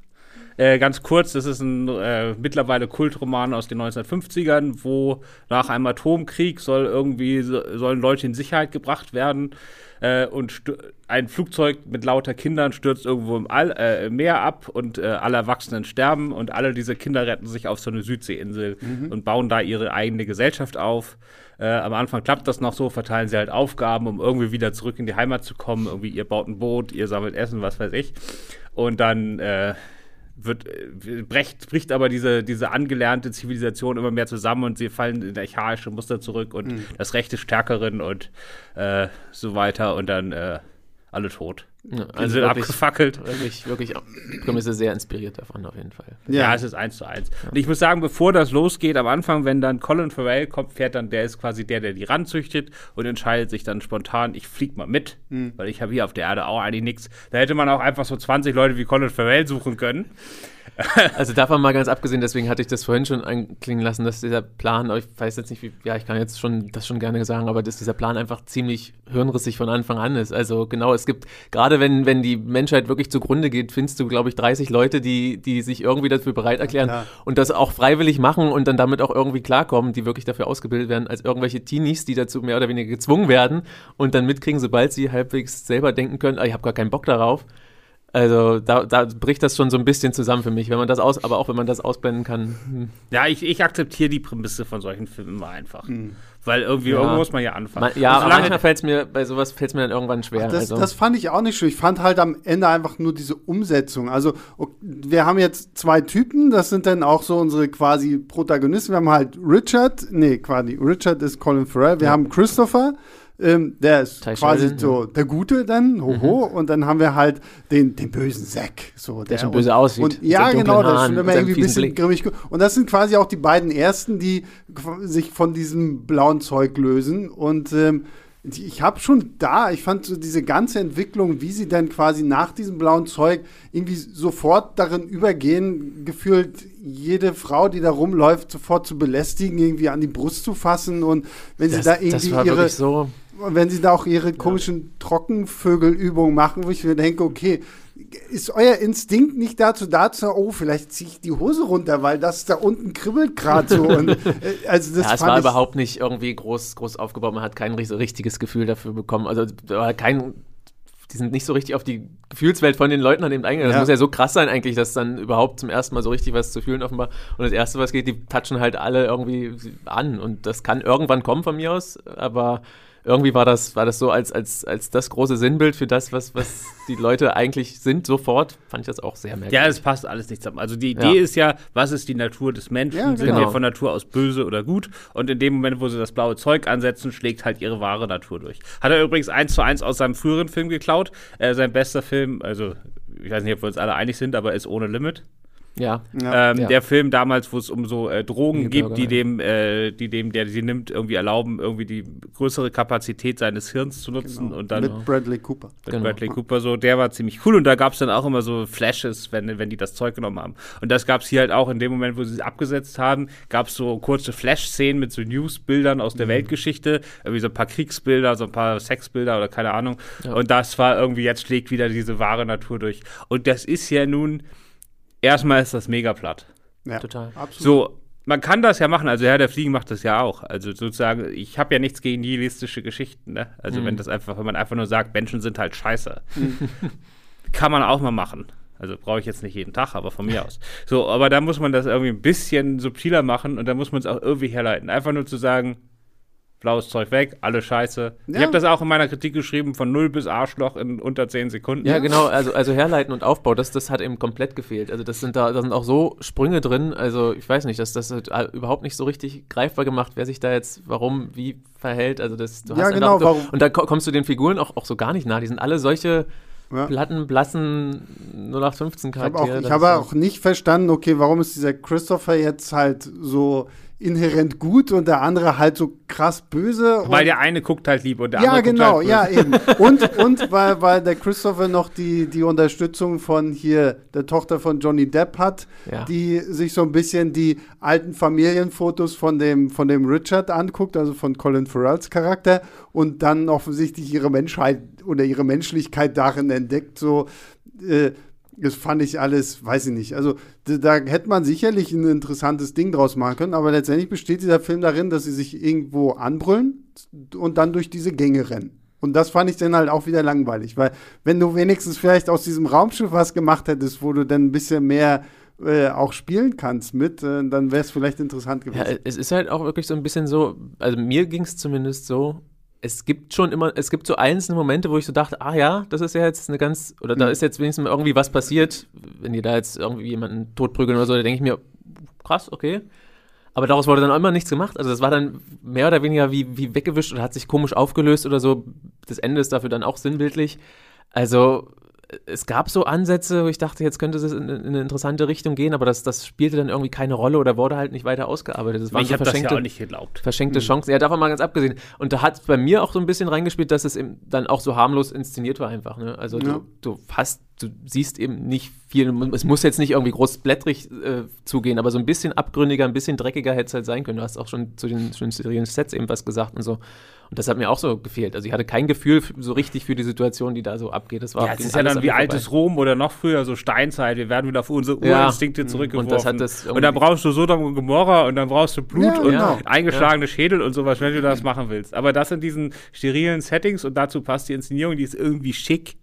Äh, ganz kurz, das ist ein äh, mittlerweile Kultroman aus den 1950ern, wo nach einem Atomkrieg soll irgendwie sollen Leute in Sicherheit gebracht werden äh, und ein Flugzeug mit lauter Kindern stürzt irgendwo im All, äh, Meer ab und äh, alle Erwachsenen sterben und alle diese Kinder retten sich auf so eine Südseeinsel mhm. und bauen da ihre eigene Gesellschaft auf. Am Anfang klappt das noch so, verteilen sie halt Aufgaben, um irgendwie wieder zurück in die Heimat zu kommen. Irgendwie, ihr baut ein Boot, ihr sammelt Essen, was weiß ich. Und dann wird, äh, brecht, bricht aber diese, diese angelernte Zivilisation immer mehr zusammen und sie fallen in archaische Muster zurück und mhm. das Recht des Stärkeren und äh, so weiter und dann äh, alle tot. Ja, also wirklich, abgefackelt. Wirklich, wirklich, die Prämisse sehr inspiriert davon auf jeden Fall. Ja, Ja. es ist eins zu eins. Und ich muss sagen, bevor das losgeht, am Anfang, wenn dann Colin Farrell kommt, fährt dann, der ist quasi der, der die ranzüchtet und entscheidet sich dann spontan, ich flieg mal mit, weil ich habe hier auf der Erde auch eigentlich nichts. Da hätte man auch einfach so 20 Leute wie Colin Farrell suchen können. Also davon mal ganz abgesehen, deswegen hatte ich das vorhin schon anklingen lassen, dass dieser Plan, ich weiß jetzt nicht, wie, ja, ich kann jetzt schon das schon gerne sagen, aber dass dieser Plan einfach ziemlich hirnrissig von Anfang an ist. Also genau, es gibt, gerade wenn, wenn die Menschheit wirklich zugrunde geht, findest du, glaube ich, 30 Leute, die, die sich irgendwie dafür bereit erklären klar. und das auch freiwillig machen und dann damit auch irgendwie klarkommen, die wirklich dafür ausgebildet werden, als irgendwelche Teenies, die dazu mehr oder weniger gezwungen werden und dann mitkriegen, sobald sie halbwegs selber denken können, ah, ich habe gar keinen Bock darauf. Also da, da bricht das schon so ein bisschen zusammen für mich, wenn man das aus, aber auch wenn man das ausblenden kann. hm. Ja, ich, ich akzeptiere die Prämisse von solchen Filmen immer einfach. Weil irgendwie, Ja. irgendwo muss man ja anfangen. Man, ja, Und aber solange- manchmal fällt es mir, bei sowas fällt es mir dann irgendwann schwer. Das, also, das fand ich auch nicht schön. Ich fand halt am Ende einfach nur diese Umsetzung. Also, wir haben jetzt zwei Typen, das sind dann auch so unsere quasi Protagonisten. Wir haben halt Richard, nee, quasi, Richard ist Colin Farrell. Wir haben Christopher, ähm, der ist Ty quasi Sheridan, so der Gute dann, hoho. Und dann haben wir halt den, den bösen Zack. So, der, schon und- böse aussieht, Und, ja, genau, das ist schon immer irgendwie ein bisschen Blick. grimmig. Und das sind quasi auch die beiden ersten, die sich von diesem blauen Zeug lösen. Und ähm, ich habe schon da, ich fand so diese ganze Entwicklung, wie sie dann quasi nach diesem blauen Zeug irgendwie sofort darin übergehen, gefühlt jede Frau, die da rumläuft, sofort zu belästigen, irgendwie an die Brust zu fassen und wenn sie das, da das irgendwie ihre, so. Wenn sie da auch ihre komischen Trockenvögelübungen machen, wo ich mir denke, okay, ist euer Instinkt nicht dazu da zu oh, vielleicht ziehe ich die Hose runter, weil das da unten kribbelt gerade so. Und, äh, also das Ja, es war überhaupt nicht irgendwie groß, groß aufgebaut. Man hat kein ri- richtiges Gefühl dafür bekommen. Also kein, die sind nicht so richtig auf die Gefühlswelt von den Leuten an dem eingegangen. Das Ja. muss ja so krass sein eigentlich, dass dann überhaupt zum ersten Mal so richtig was zu fühlen offenbar. Und das erste, was geht, die touchen halt alle irgendwie an. Und das kann irgendwann kommen von mir aus, aber irgendwie war das, war das so als, als, als das große Sinnbild für das, was, was die Leute eigentlich sind, sofort, fand ich das auch sehr merkwürdig. Ja, es passt alles nicht zusammen. Also die Idee Ja. ist ja, was ist die Natur des Menschen? Ja, Sind genau. wir von Natur aus böse oder gut? Und in dem Moment, wo sie das blaue Zeug ansetzen, schlägt halt ihre wahre Natur durch. Hat er übrigens eins zu eins aus seinem früheren Film geklaut. Äh, sein bester Film, also ich weiß nicht, ob wir uns alle einig sind, aber ist ohne Limit. Ja. Ähm, Ja. Der Film damals, wo es um so äh, Drogen Die gibt, Bürger, die dem, äh, die dem, der sie nimmt, irgendwie erlauben, irgendwie die größere Kapazität seines Hirns zu nutzen und dann mit Bradley Cooper. mit Genau. Bradley Cooper so, der war ziemlich cool und da gab es dann auch immer so Flashes, wenn, wenn die das Zeug genommen haben. Und das gab es hier halt auch in dem Moment, wo sie es abgesetzt haben, gab es so kurze Flash-Szenen mit so News-Bildern aus der Mhm. Weltgeschichte, irgendwie so ein paar Kriegsbilder, so ein paar Sexbilder oder keine Ahnung. Ja. Und das war irgendwie, jetzt schlägt wieder diese wahre Natur durch. Und das ist ja nun, erstmal ist das mega platt. Ja, Total. Absolut. So, man kann das ja machen, also Herr der Fliegen macht das ja auch. Also sozusagen, ich habe ja nichts gegen nihilistische Geschichten, ne? Also wenn das einfach, wenn man einfach nur sagt, Menschen sind halt scheiße. kann man auch mal machen. Also brauche ich jetzt nicht jeden Tag, aber von mir aus. So, aber da muss man das irgendwie ein bisschen subtiler machen und da muss man es auch irgendwie herleiten. Einfach nur zu sagen, blaues Zeug weg, alle scheiße. Ich Ja. habe das auch in meiner Kritik geschrieben, von null bis Arschloch in unter zehn Sekunden. Ja, genau, also, also herleiten und Aufbau, das, das hat eben komplett gefehlt. Also das sind da, da sind auch so Sprünge drin, also ich weiß nicht, dass das hat überhaupt nicht so richtig greifbar gemacht, wer sich da jetzt warum, wie verhält. Also das, du Ja, hast genau, einfach, warum- und da ko- kommst du den Figuren auch, auch so gar nicht nah. Die sind alle solche Ja. platten, blassen 0815 Ich habe Charaktere. auch, ich habe ist auch nicht verstanden, okay, warum ist dieser Christopher jetzt halt so inhärent gut und der andere halt so krass böse? Weil der eine guckt halt lieb und der ja, andere genau, guckt halt ja, böse. eben. Und, und weil, weil der Christopher noch die, die Unterstützung von hier, der Tochter von Johnny Depp hat, Ja. die sich so ein bisschen die alten Familienfotos von dem, von dem Richard anguckt, also von Colin Farrells Charakter, und dann offensichtlich ihre Menschheit oder ihre Menschlichkeit darin entdeckt, so, äh, das fand ich alles, weiß ich nicht. Also da, da hätte man sicherlich ein interessantes Ding draus machen können, aber letztendlich besteht dieser Film darin, dass sie sich irgendwo anbrüllen und dann durch diese Gänge rennen. Und das fand ich dann halt auch wieder langweilig, weil wenn du wenigstens vielleicht aus diesem Raumschiff was gemacht hättest, wo du dann ein bisschen mehr äh, auch spielen kannst mit, äh, dann wäre es vielleicht interessant Ja, gewesen. es ist halt auch wirklich so ein bisschen so, also mir ging es zumindest so, es gibt schon immer, es gibt so einzelne Momente, wo ich so dachte, ah ja, das ist ja jetzt eine ganz, oder da Mhm. ist jetzt wenigstens irgendwie was passiert, wenn die da jetzt irgendwie jemanden totprügeln oder so, da denke ich mir, krass, okay. Aber daraus wurde dann auch immer nichts gemacht. Also das war dann mehr oder weniger wie, wie weggewischt oder hat sich komisch aufgelöst oder so. Das Ende ist dafür dann auch sinnbildlich. Also es gab so Ansätze, wo ich dachte, jetzt könnte es in, in eine interessante Richtung gehen, aber das, das spielte dann irgendwie keine Rolle oder wurde halt nicht weiter ausgearbeitet. Das waren ich so habe das verschenkte, ja auch nicht geglaubt. verschenkte Chancen. Ja, davon mal ganz abgesehen. Und da hat bei mir auch so ein bisschen reingespielt, dass es eben dann auch so harmlos inszeniert war einfach. Ne? Also Ja. du, du hast, du siehst eben nicht viel. Es muss jetzt nicht irgendwie groß blättrig äh, zugehen, aber so ein bisschen abgründiger, ein bisschen dreckiger hätte es halt sein können. Du hast auch schon zu den, zu den Sets eben was gesagt und so. Und das hat mir auch so gefehlt. Also ich hatte kein Gefühl so richtig für die Situation, die da so abgeht. Das war Ja, es ist ja dann an wie mir vorbei. altes Rom oder noch früher, so Steinzeit. Wir werden wieder auf unsere Ja. Urinstinkte zurückgeworfen. Und das hat das und dann brauchst du Sodom und Gomorra und dann brauchst du Blut Ja, und genau. eingeschlagene Schädel und sowas, wenn du das machen willst. Aber das in diesen sterilen Settings und dazu passt die Inszenierung, die ist irgendwie schick.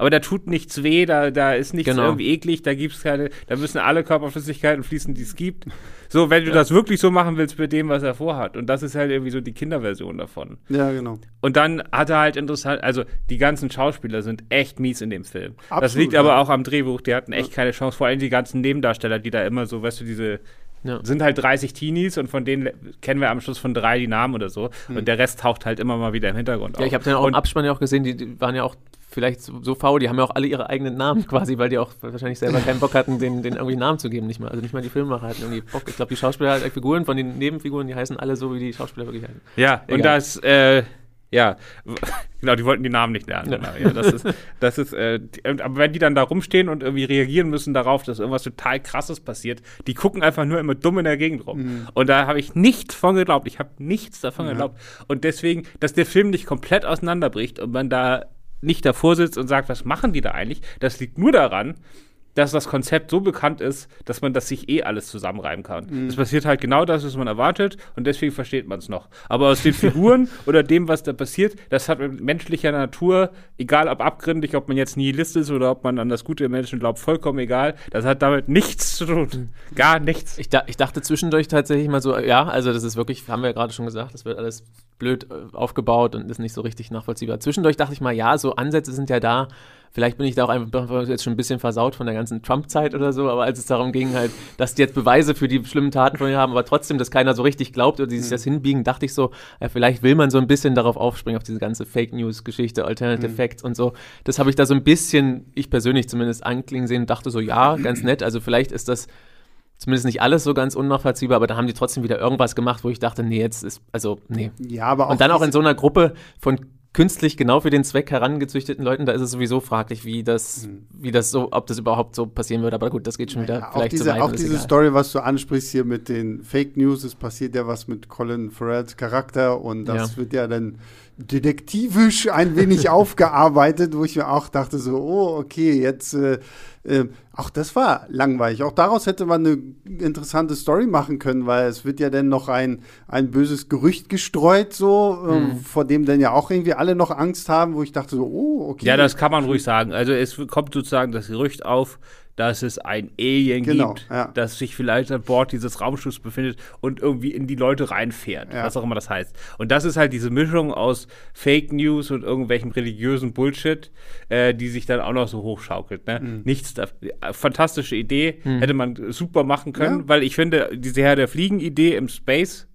Aber da tut nichts weh, da, da ist nichts Genau. irgendwie eklig, da gibt's keine, da müssen alle Körperflüssigkeiten fließen, die es gibt. So, wenn du das wirklich so machen willst mit dem, was er vorhat. Und das ist halt irgendwie so die Kinderversion davon. Ja, genau. Und dann hat er halt interessant, also die ganzen Schauspieler sind echt mies in dem Film. das Absolut, liegt ja. aber auch am Drehbuch, die hatten echt keine Chance. Vor allem die ganzen Nebendarsteller, die da immer so, weißt du, diese Ja. sind halt 30 Teenies und von denen kennen wir am Schluss von drei die Namen oder so. Und der Rest taucht halt immer mal wieder im Hintergrund Ja, auf. ich habe dann auch und im Abspann ja auch gesehen, die, die waren ja auch vielleicht so, so faul, die haben ja auch alle ihre eigenen Namen quasi, weil die auch wahrscheinlich selber keinen Bock hatten, den, den irgendwie Namen zu geben. Nicht mal, also nicht mal die Filmemacher hatten irgendwie Bock. Ich glaube, die Schauspieler, die Figuren von den Nebenfiguren, die heißen alle so, wie die Schauspieler wirklich heißen. Ja, und Egal. das, äh, ja, genau, die wollten die Namen nicht lernen. Ja. Genau, ja, das ist, das ist, äh, die, und- aber wenn die dann da rumstehen und irgendwie reagieren müssen darauf, dass irgendwas total krasses passiert, die gucken einfach nur immer dumm in der Gegend rum. Und da habe ich nichts von geglaubt. Ich habe nichts davon geglaubt. Und deswegen, dass der Film nicht komplett auseinanderbricht und man da nicht davor sitzt und sagt, was machen die da eigentlich, das liegt nur daran, dass das Konzept so bekannt ist, dass man das sich eh alles zusammenreimen kann. Es passiert halt genau das, was man erwartet und deswegen versteht man es noch. Aber aus den Figuren oder dem, was da passiert, das hat mit menschlicher Natur, egal ob abgründig, ob man jetzt Nihilist ist oder ob man an das Gute im Menschen glaubt, vollkommen egal. Das hat damit nichts zu tun. Gar nichts. Ich, da, ich dachte zwischendurch tatsächlich mal so, ja, also das ist wirklich, haben wir ja gerade schon gesagt, das wird alles blöd äh, aufgebaut und ist nicht so richtig nachvollziehbar. Zwischendurch dachte ich mal, ja, so Ansätze sind ja da. Vielleicht bin ich da auch einfach jetzt schon ein bisschen versaut von der ganzen Trump-Zeit oder so, aber als es darum ging halt, dass die jetzt Beweise für die schlimmen Taten von ihr haben, aber trotzdem, dass keiner so richtig glaubt oder die sich das hinbiegen, dachte ich so, ja, vielleicht will man so ein bisschen darauf aufspringen, auf diese ganze Fake News-Geschichte, Alternative Facts und so. Das habe ich da so ein bisschen, ich persönlich zumindest, anklingen sehen und dachte so, ja, ganz nett. Also vielleicht ist das zumindest nicht alles so ganz unnachvollziehbar, aber da haben die trotzdem wieder irgendwas gemacht, wo ich dachte, nee, jetzt ist, also, nee. Ja, aber auch Und dann auch in so einer Gruppe von künstlich genau für den Zweck herangezüchteten Leuten, da ist es sowieso fraglich, wie das, wie das so, ob das überhaupt so passieren würde. Aber gut, das geht schon wieder Ja, auch vielleicht diese, zu weit. auch diese egal. Story, was du ansprichst hier mit den Fake News, es passiert ja was mit Colin Farrells Charakter und das Ja. wird ja dann detektivisch ein wenig aufgearbeitet, wo ich mir auch dachte so, oh, okay, jetzt, äh, äh, auch das war langweilig. Auch daraus hätte man eine interessante Story machen können, weil es wird ja dann noch ein, ein böses Gerücht gestreut, so, äh, Mhm. vor dem dann ja auch irgendwie alle noch Angst haben, wo ich dachte so, oh, okay. Ja, das kann man ruhig sagen. Also es kommt sozusagen das Gerücht auf, dass es ein Alien Genau, gibt, ja. das sich vielleicht an Bord dieses Raumschiffs befindet und irgendwie in die Leute reinfährt, Ja. was auch immer das heißt. Und das ist halt diese Mischung aus Fake News und irgendwelchem religiösen Bullshit, äh, die sich dann auch noch so hochschaukelt. Ne? Mhm. Nichts da, fantastische Idee, hätte man super machen können, Ja. weil ich finde, diese Herr der Fliegen-Idee im Space,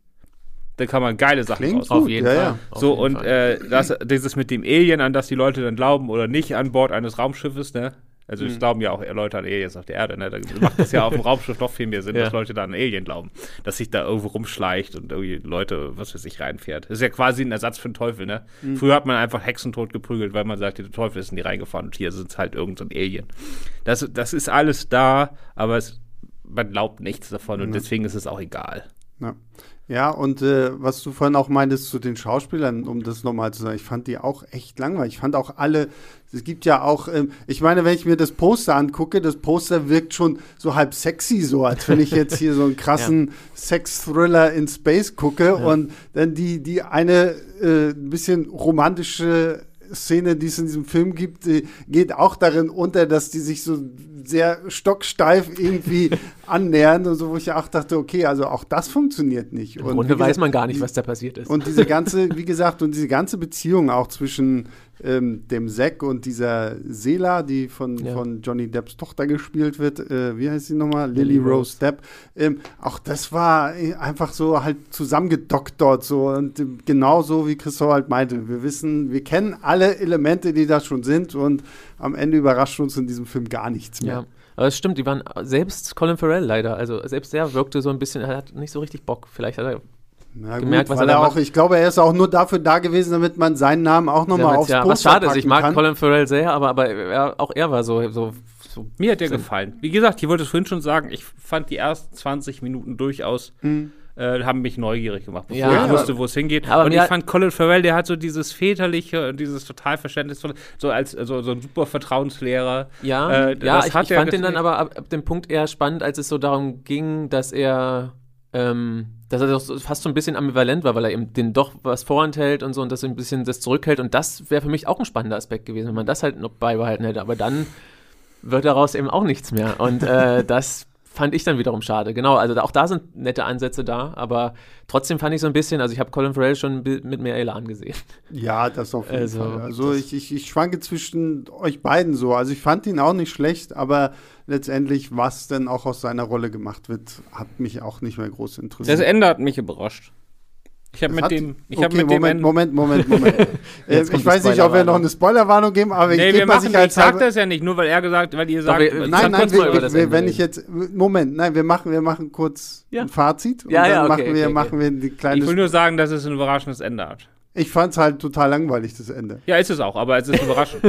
da kann man geile Sachen Klingt raus. gut. Auf jeden ja, Fall. ja. Auf So, jeden und Fall. äh, das, dieses mit dem Alien, an das die Leute dann glauben oder nicht an Bord eines Raumschiffes, ne? Also Mhm. es glauben ja auch Leute an Aliens auf der Erde, ne? Da macht es ja auf dem Raumschiff noch viel mehr Sinn, Ja. dass Leute da an Alien glauben. Dass sich da irgendwo rumschleicht und irgendwie Leute, was weiß ich, reinfährt. Das ist ja quasi ein Ersatz für den Teufel, ne? Mhm. Früher hat man einfach Hexentod geprügelt, weil man sagte, der Teufel ist in die reingefahren und hier sind es halt irgendein so ein Alien. Das, das ist alles da, aber es, man glaubt nichts davon und deswegen ist es auch egal. Ja, ja und äh, was du vorhin auch meintest zu den Schauspielern, um das nochmal zu sagen, ich fand die auch echt langweilig. Ich fand auch alle, es gibt ja auch, ähm, ich meine, wenn ich mir das Poster angucke, das Poster wirkt schon so halb sexy, so als wenn ich jetzt hier so einen krassen Sex-Thriller in Space gucke und dann die, die eine äh, bisschen romantische Szene, die es in diesem Film gibt, äh, geht auch darin unter, dass die sich so sehr stocksteif irgendwie annähern und so, wo ich auch dachte, okay, also auch das funktioniert nicht. Im Und Grunde gesagt, weiß man gar nicht, was da passiert ist. Und diese ganze, wie gesagt, und diese ganze Beziehung auch zwischen ähm, dem Zack und dieser Sela, die von, Ja. von Johnny Depps Tochter gespielt wird, äh, wie heißt sie nochmal? Lily Lily Rose Rose. Depp. Ähm, auch das war äh, einfach so halt zusammengedoktert so und äh, genau so, wie Christoph halt meinte. Wir wissen, wir kennen alle alle Elemente, die da schon sind und am Ende überrascht uns in diesem Film gar nichts mehr. Ja. Aber es stimmt, die waren selbst Colin Farrell leider. Also selbst der wirkte so ein bisschen, er hat nicht so richtig Bock. Vielleicht hat er Na gemerkt, gut, was er er auch, ich glaube, er ist auch nur dafür da gewesen, damit man seinen Namen auch nochmal aufs ja, Poster was schade ist, ich mag kann. Colin Farrell sehr, aber, aber er, auch er war so, so, so Mir hat der gefallen. Wie gesagt, ich wollte es vorhin schon sagen, ich fand die ersten 20 Minuten durchaus, äh, haben mich neugierig gemacht, bevor Mhm. Ja, ich wusste, wo es hingeht. aber und ich fand Colin Farrell, der hat so dieses väterliche und dieses total verständnisvolle, so als so, so ein super Vertrauenslehrer. Ja, Äh, ja das ich, hat ich er fand den dann aber ab, ab dem Punkt eher spannend, als es so darum ging, dass er, ähm, dass er doch fast so ein bisschen ambivalent war, weil er eben den doch was vorenthält und so und das ein bisschen das zurückhält. Und das wäre für mich auch ein spannender Aspekt gewesen, wenn man das halt noch beibehalten hätte, aber dann wird daraus eben auch nichts mehr. Und äh, das fand ich dann wiederum schade. Genau, also auch da sind nette Ansätze da, aber trotzdem fand ich so ein bisschen, also ich habe Colin Farrell schon mit mehr Elan gesehen. Ja, das auf jeden Also, Fall. Also ich, ich, ich schwanke zwischen euch beiden so. Also ich fand ihn auch nicht schlecht, aber letztendlich, was denn auch aus seiner Rolle gemacht wird, hat mich auch nicht mehr groß interessiert. Das Ende hat mich überrascht. Ich habe mit dem, ich okay, mit dem Moment, Moment, Moment, Moment, äh, Ich weiß nicht, ob wir noch eine Spoilerwarnung geben, aber ich Nee, gebe wir mal machen, ich sag das ja nicht, nur weil er gesagt, weil ihr sagt, wir- sag Nein, nein, wir, wir, Ende wenn reden. ich jetzt, Moment, nein, wir machen, wir machen kurz Ja. ein Fazit und Ja, dann ja, okay, machen wir, okay, machen wir die kleine. ich will nur sagen, dass es ein überraschendes Ende hat. Ich fand es halt total langweilig, das Ende. Ja, ist es auch, aber es ist überraschend.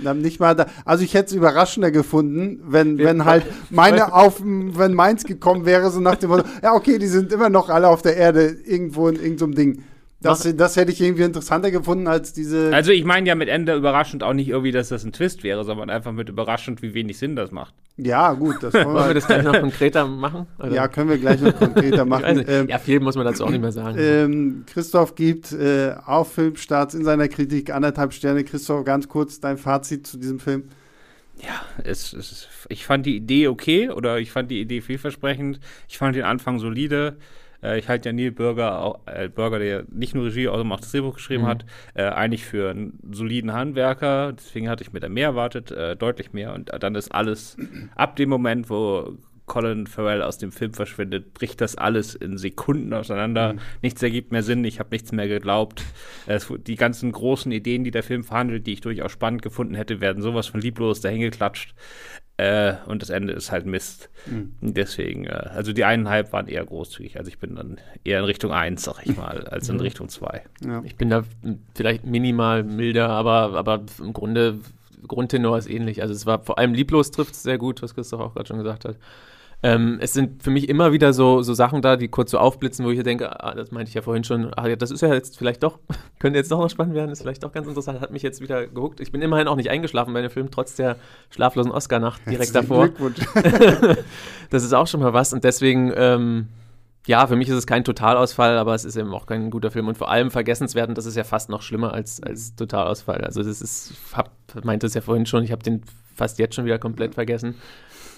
Nicht mal da, also ich hätte es überraschender gefunden, wenn, wenn halt meine auf, wenn meins gekommen wäre, so nach dem Motto, ja, okay, die sind immer noch alle auf der Erde, irgendwo in irgendeinem Ding. Das, das hätte ich irgendwie interessanter gefunden als diese. Also ich meine ja mit Ende überraschend auch nicht irgendwie, dass das ein Twist wäre, sondern einfach mit überraschend, wie wenig Sinn das macht. ja, gut, das wollen Wollen wir wir, das gleich noch konkreter machen? Oder? ja, können wir gleich noch konkreter machen. Ähm, ja, viel muss man dazu auch nicht mehr sagen. ähm, Christoph gibt äh, auf Filmstarts in seiner Kritik anderthalb Sterne. Christoph, ganz kurz dein Fazit zu diesem Film. Es, es, ist- ich fand die Idee okay oder ich fand die Idee vielversprechend. Ich fand den Anfang solide. Äh, ich halte ja Neil Burger, auch, äh, Burger, der nicht nur Regie, sondern auch das Drehbuch geschrieben Mhm. hat, äh, eigentlich für einen soliden Handwerker. Deswegen hatte ich mir da mehr erwartet, äh, deutlich mehr. Und dann ist alles ab dem Moment, wo Colin Farrell aus dem Film verschwindet, bricht das alles in Sekunden auseinander. Nichts ergibt mehr Sinn, ich habe nichts mehr geglaubt. Es, die ganzen großen Ideen, die der Film verhandelt, die ich durchaus spannend gefunden hätte, werden sowas von lieblos dahingeklatscht. Äh, und das Ende ist halt Mist. Deswegen, äh, also die eineinhalb waren eher großzügig. Also ich bin dann eher in Richtung eins, sag ich mal, als in Richtung zwei. Ja. Ich bin da vielleicht minimal milder, aber, aber im Grunde, Grundtenor ist ähnlich. Also es war vor allem lieblos trifft es sehr gut, was Christoph auch gerade schon gesagt hat. Ähm, es sind für mich immer wieder so, so Sachen da, die kurz so aufblitzen, wo ich denke, ah, das meinte ich ja vorhin schon, ah, ja, das ist ja jetzt vielleicht doch, könnte jetzt doch noch spannend werden, ist vielleicht doch ganz interessant, hat mich jetzt wieder gehuckt. Ich bin immerhin auch nicht eingeschlafen bei dem Film, trotz der schlaflosen Oscar-Nacht direkt davor. Das ist auch schon mal was und deswegen, ähm, ja, für mich ist es kein Totalausfall, aber es ist eben auch kein guter Film und vor allem vergessenswert und das ist ja fast noch schlimmer als, als Totalausfall. Also das ist, ich hab, meinte es ja vorhin schon, ich habe den fast jetzt schon wieder komplett vergessen.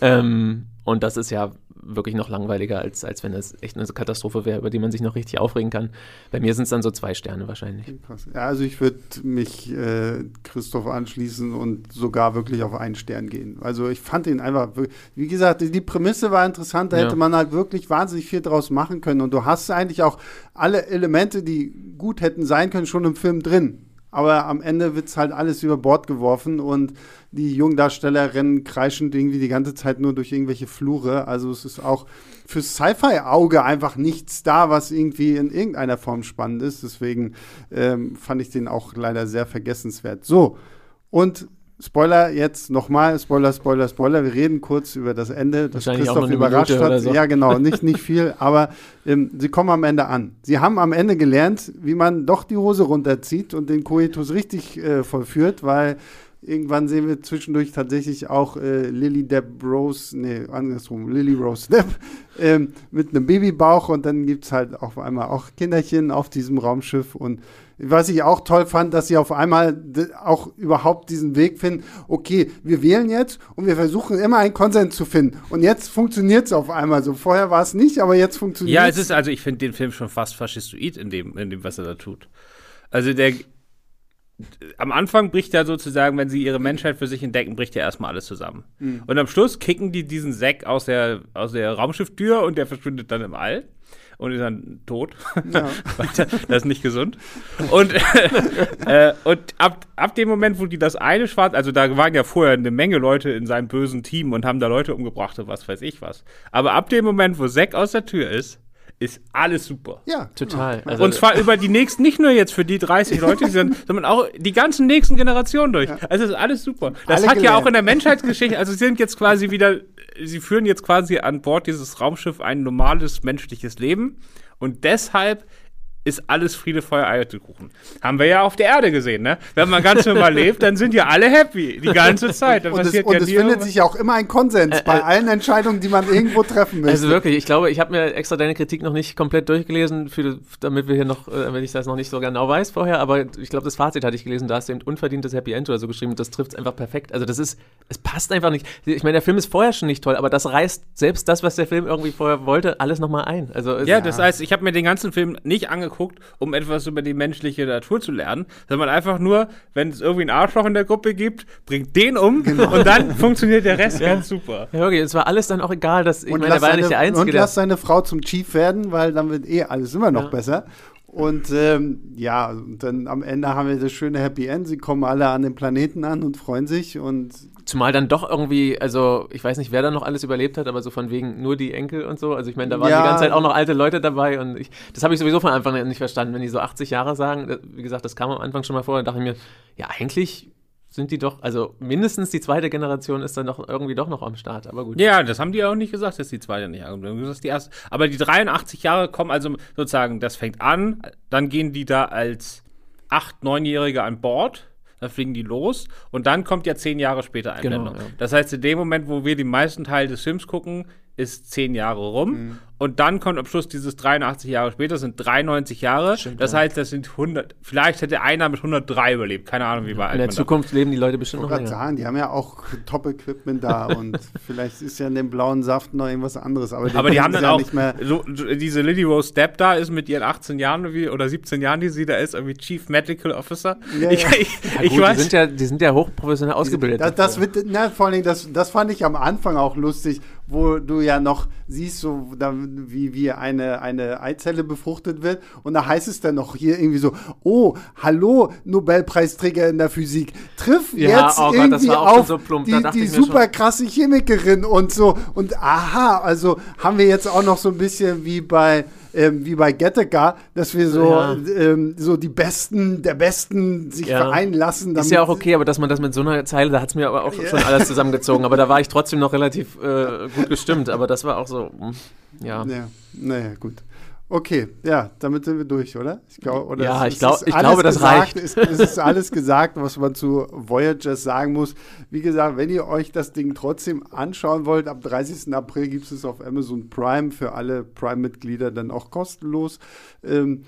Ähm, und das ist ja wirklich noch langweiliger, als, als wenn es echt eine Katastrophe wäre, über die man sich noch richtig aufregen kann. Bei mir sind es dann so zwei Sterne wahrscheinlich. Krass. Ja, also ich würde mich äh, Christoph anschließen und sogar wirklich auf einen Stern gehen. Also ich fand ihn einfach, wie gesagt, die Prämisse war interessant, da Ja. hätte man halt wirklich wahnsinnig viel draus machen können. Und du hast eigentlich auch alle Elemente, die gut hätten sein können, schon im Film drin. Aber am Ende wird es halt alles über Bord geworfen und die Jungdarsteller rennen kreischend irgendwie die ganze Zeit nur durch irgendwelche Flure. Also es ist auch fürs Sci-Fi-Auge einfach nichts da, was irgendwie in irgendeiner Form spannend ist. Deswegen ähm, fand ich den auch leider sehr vergessenswert. So, und Spoiler jetzt nochmal, Spoiler, Spoiler, Spoiler. Wir reden kurz über das Ende, das Christoph überrascht Minute hat. so. Ja, genau, nicht, nicht viel, aber ähm, sie kommen am Ende an. Sie haben am Ende gelernt, wie man doch die Hose runterzieht und den Koitus richtig äh, vollführt, weil irgendwann sehen wir zwischendurch tatsächlich auch äh, Lily Deb Rose, nee, andersrum, Lily Rose Depp ähm, mit einem Babybauch und dann gibt es halt auf einmal auch Kinderchen auf diesem Raumschiff und was ich auch toll fand, dass sie auf einmal auch überhaupt diesen Weg finden, okay, wir wählen jetzt und wir versuchen immer einen Konsens zu finden. Und jetzt funktioniert es auf einmal so. Vorher war es nicht, aber jetzt funktioniert Ja, es ist also, ich finde den Film schon fast faschistoid in dem, in dem, was er da tut. Also der am Anfang bricht er sozusagen, wenn sie ihre Menschheit für sich entdecken, bricht ja erstmal alles zusammen. Und am Schluss kicken die diesen Sack aus der, aus der Raumschifftür und der verschwindet dann im All. Und ist dann tot. Ja. das ist nicht gesund. Und, äh, und ab, ab dem Moment, wo die das eine schwarz, also da waren ja vorher eine Menge Leute in seinem bösen Team und haben da Leute umgebracht und was weiß ich was. Aber ab dem Moment, wo Zack aus der Tür ist, ist alles super. Ja, total. Also und zwar über die nächsten, nicht nur jetzt für die 30 Leute, die sind, sondern auch die ganzen nächsten Generationen durch. Ja. Also ist alles super. Das Alle hat gelernt. ja auch in der Menschheitsgeschichte, also sie sind jetzt quasi wieder, sie führen jetzt quasi an Bord dieses Raumschiff ein normales menschliches Leben. Und deshalb ist alles Friede, Feuer, Eierkuchen. Haben wir ja auf der Erde gesehen, ne? Wenn man ganz normal lebt, dann sind ja alle happy die ganze Zeit. und es, ja und es findet sich auch immer ein Konsens äh, bei äh, allen Entscheidungen, die man irgendwo treffen möchte. Also wirklich, ich glaube, ich habe mir extra deine Kritik noch nicht komplett durchgelesen, für, damit wir hier noch, äh, wenn ich das noch nicht so genau weiß vorher, aber ich glaube, das Fazit hatte ich gelesen, da hast du eben unverdientes Happy End oder so geschrieben, das trifft es einfach perfekt. Also das ist, es passt einfach nicht. Ich meine, der Film ist vorher schon nicht toll, aber das reißt selbst das, was der Film irgendwie vorher wollte, alles nochmal ein. Also ja, das heißt, ich habe mir den ganzen Film nicht angeguckt, um etwas was über die menschliche Natur zu lernen, sondern einfach nur, wenn es irgendwie einen Arschloch in der Gruppe gibt, bringt den um genau. und dann funktioniert der Rest ja. ganz super. Ja, okay, es war alles dann auch egal, dass ich und meine, er war seine, nicht der Einzige. Und lass seine Frau zum Chief werden, weil dann wird eh alles immer noch ja. besser. Und ähm, ja, und dann am Ende haben wir das schöne Happy End. Sie kommen alle an den Planeten an und freuen sich und Zumal dann doch irgendwie, also ich weiß nicht, wer da noch alles überlebt hat, aber so von wegen nur die Enkel und so. Also ich meine, da waren ja. die ganze Zeit auch noch alte Leute dabei und ich, das habe ich sowieso von Anfang an nicht verstanden. Wenn die so 80 Jahre sagen, wie gesagt, das kam am Anfang schon mal vor, dann dachte ich mir, ja, eigentlich sind die doch, also mindestens die zweite Generation ist dann doch irgendwie doch noch am Start, aber gut. Ja, das haben die auch nicht gesagt, dass die zweite nicht gesagt, die erste. Aber die 83 Jahre kommen also sozusagen, das fängt an, dann gehen die da als 8-, 9-Jährige an Bord dann fliegen die los und dann kommt ja zehn Jahre später Einblendung. Genau, ja. Das heißt, in dem Moment, wo wir die meisten Teile des Films gucken, ist zehn Jahre rum. Mhm. Und dann kommt am Schluss dieses 83 Jahre später, sind 93 Jahre. Stimmt, das ja. heißt, das sind 100, vielleicht hätte einer mit 103 überlebt. Keine Ahnung, wie bei In der Zukunft leben die Leute bestimmt noch länger. sagen, die haben ja auch Top-Equipment da und vielleicht ist ja in dem blauen Saft noch irgendwas anderes. Aber die, aber die haben dann ja auch, so, diese Lily Rose Depp da ist mit ihren 18 Jahren oder 17 Jahren, die sie da ist, irgendwie Chief Medical Officer. Ja, ich, ja. Ich, ja, gut, ich weiß, die sind ja, die sind ja hochprofessionell ausgebildet. Das, das, wird, na, vor allem, das, das fand ich am Anfang auch lustig, wo du ja noch siehst, so, wie, wie eine, eine Eizelle befruchtet wird. Und da heißt es dann noch hier irgendwie so, oh, hallo, Nobelpreisträger in der Physik, triff ja, jetzt oh Gott, irgendwie auf so die, die super krasse Chemikerin und so. Und aha, also haben wir jetzt auch noch so ein bisschen wie bei ähm, wie bei Gettegar, dass wir so, ja. ähm, so die Besten der Besten sich ja. vereinen lassen. Ist ja auch okay, aber dass man das mit so einer Zeile, da hat es mir aber auch schon alles zusammengezogen. aber da war ich trotzdem noch relativ äh, gut gestimmt. Aber das war auch so, hm, ja. Ja, naja, gut. Okay, ja, damit sind wir durch, oder? Ich glaub, oder ja, ich, glaub, ich glaube, das gesagt, reicht. Es, es ist alles gesagt, was man zu Voyagers sagen muss. Wie gesagt, wenn ihr euch das Ding trotzdem anschauen wollt, ab 30. April gibt es auf Amazon Prime für alle Prime-Mitglieder dann auch kostenlos. Ähm,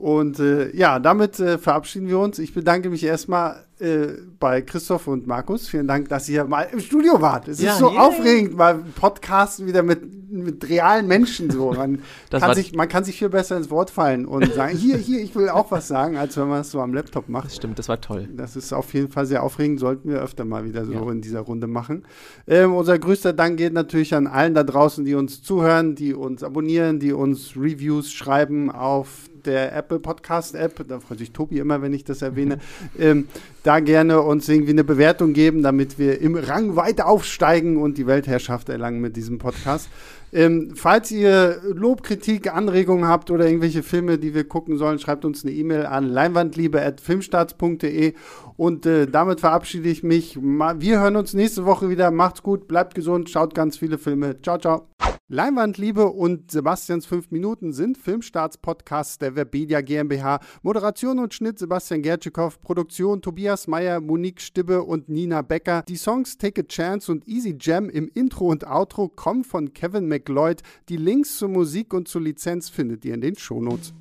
und äh, ja, damit äh, verabschieden wir uns. Ich bedanke mich erstmal äh, bei Christoph und Markus. Vielen Dank, dass ihr mal im Studio wart. Es ja, ist so yeah. aufregend, mal Podcasten wieder mit, mit realen Menschen so. Man, kann sich, man kann sich viel besser ins Wort fallen und sagen, hier, hier, ich will auch was sagen, als wenn man es so am Laptop macht. Das stimmt, das war toll. Das ist auf jeden Fall sehr aufregend, sollten wir öfter mal wieder so ja. in dieser Runde machen. Ähm, unser größter Dank geht natürlich an allen da draußen, die uns zuhören, die uns abonnieren, die uns Reviews schreiben auf der Apple Podcast App. Da freut sich Tobi immer, wenn ich das erwähne. ähm, da gerne uns irgendwie eine Bewertung geben, damit wir im Rang weiter aufsteigen und die Weltherrschaft erlangen mit diesem Podcast. Ähm, falls ihr Lob, Kritik, Anregungen habt oder irgendwelche Filme, die wir gucken sollen, schreibt uns eine E-Mail an leinwandliebe.filmstarts.de und äh, damit verabschiede ich mich. Wir hören uns nächste Woche wieder. Macht's gut, bleibt gesund, schaut ganz viele Filme. Ciao, ciao. Leinwandliebe und Sebastians 5 Minuten sind Filmstarts-Podcasts der Webedia GmbH. Moderation und Schnitt Sebastian Gertschikow, Produktion Tobias Meyer, Monique Stibbe und Nina Becker. Die Songs Take a Chance und Easy Jam im Intro und Outro kommen von Kevin McLeod. Die Links zur Musik und zur Lizenz findet ihr in den Shownotes.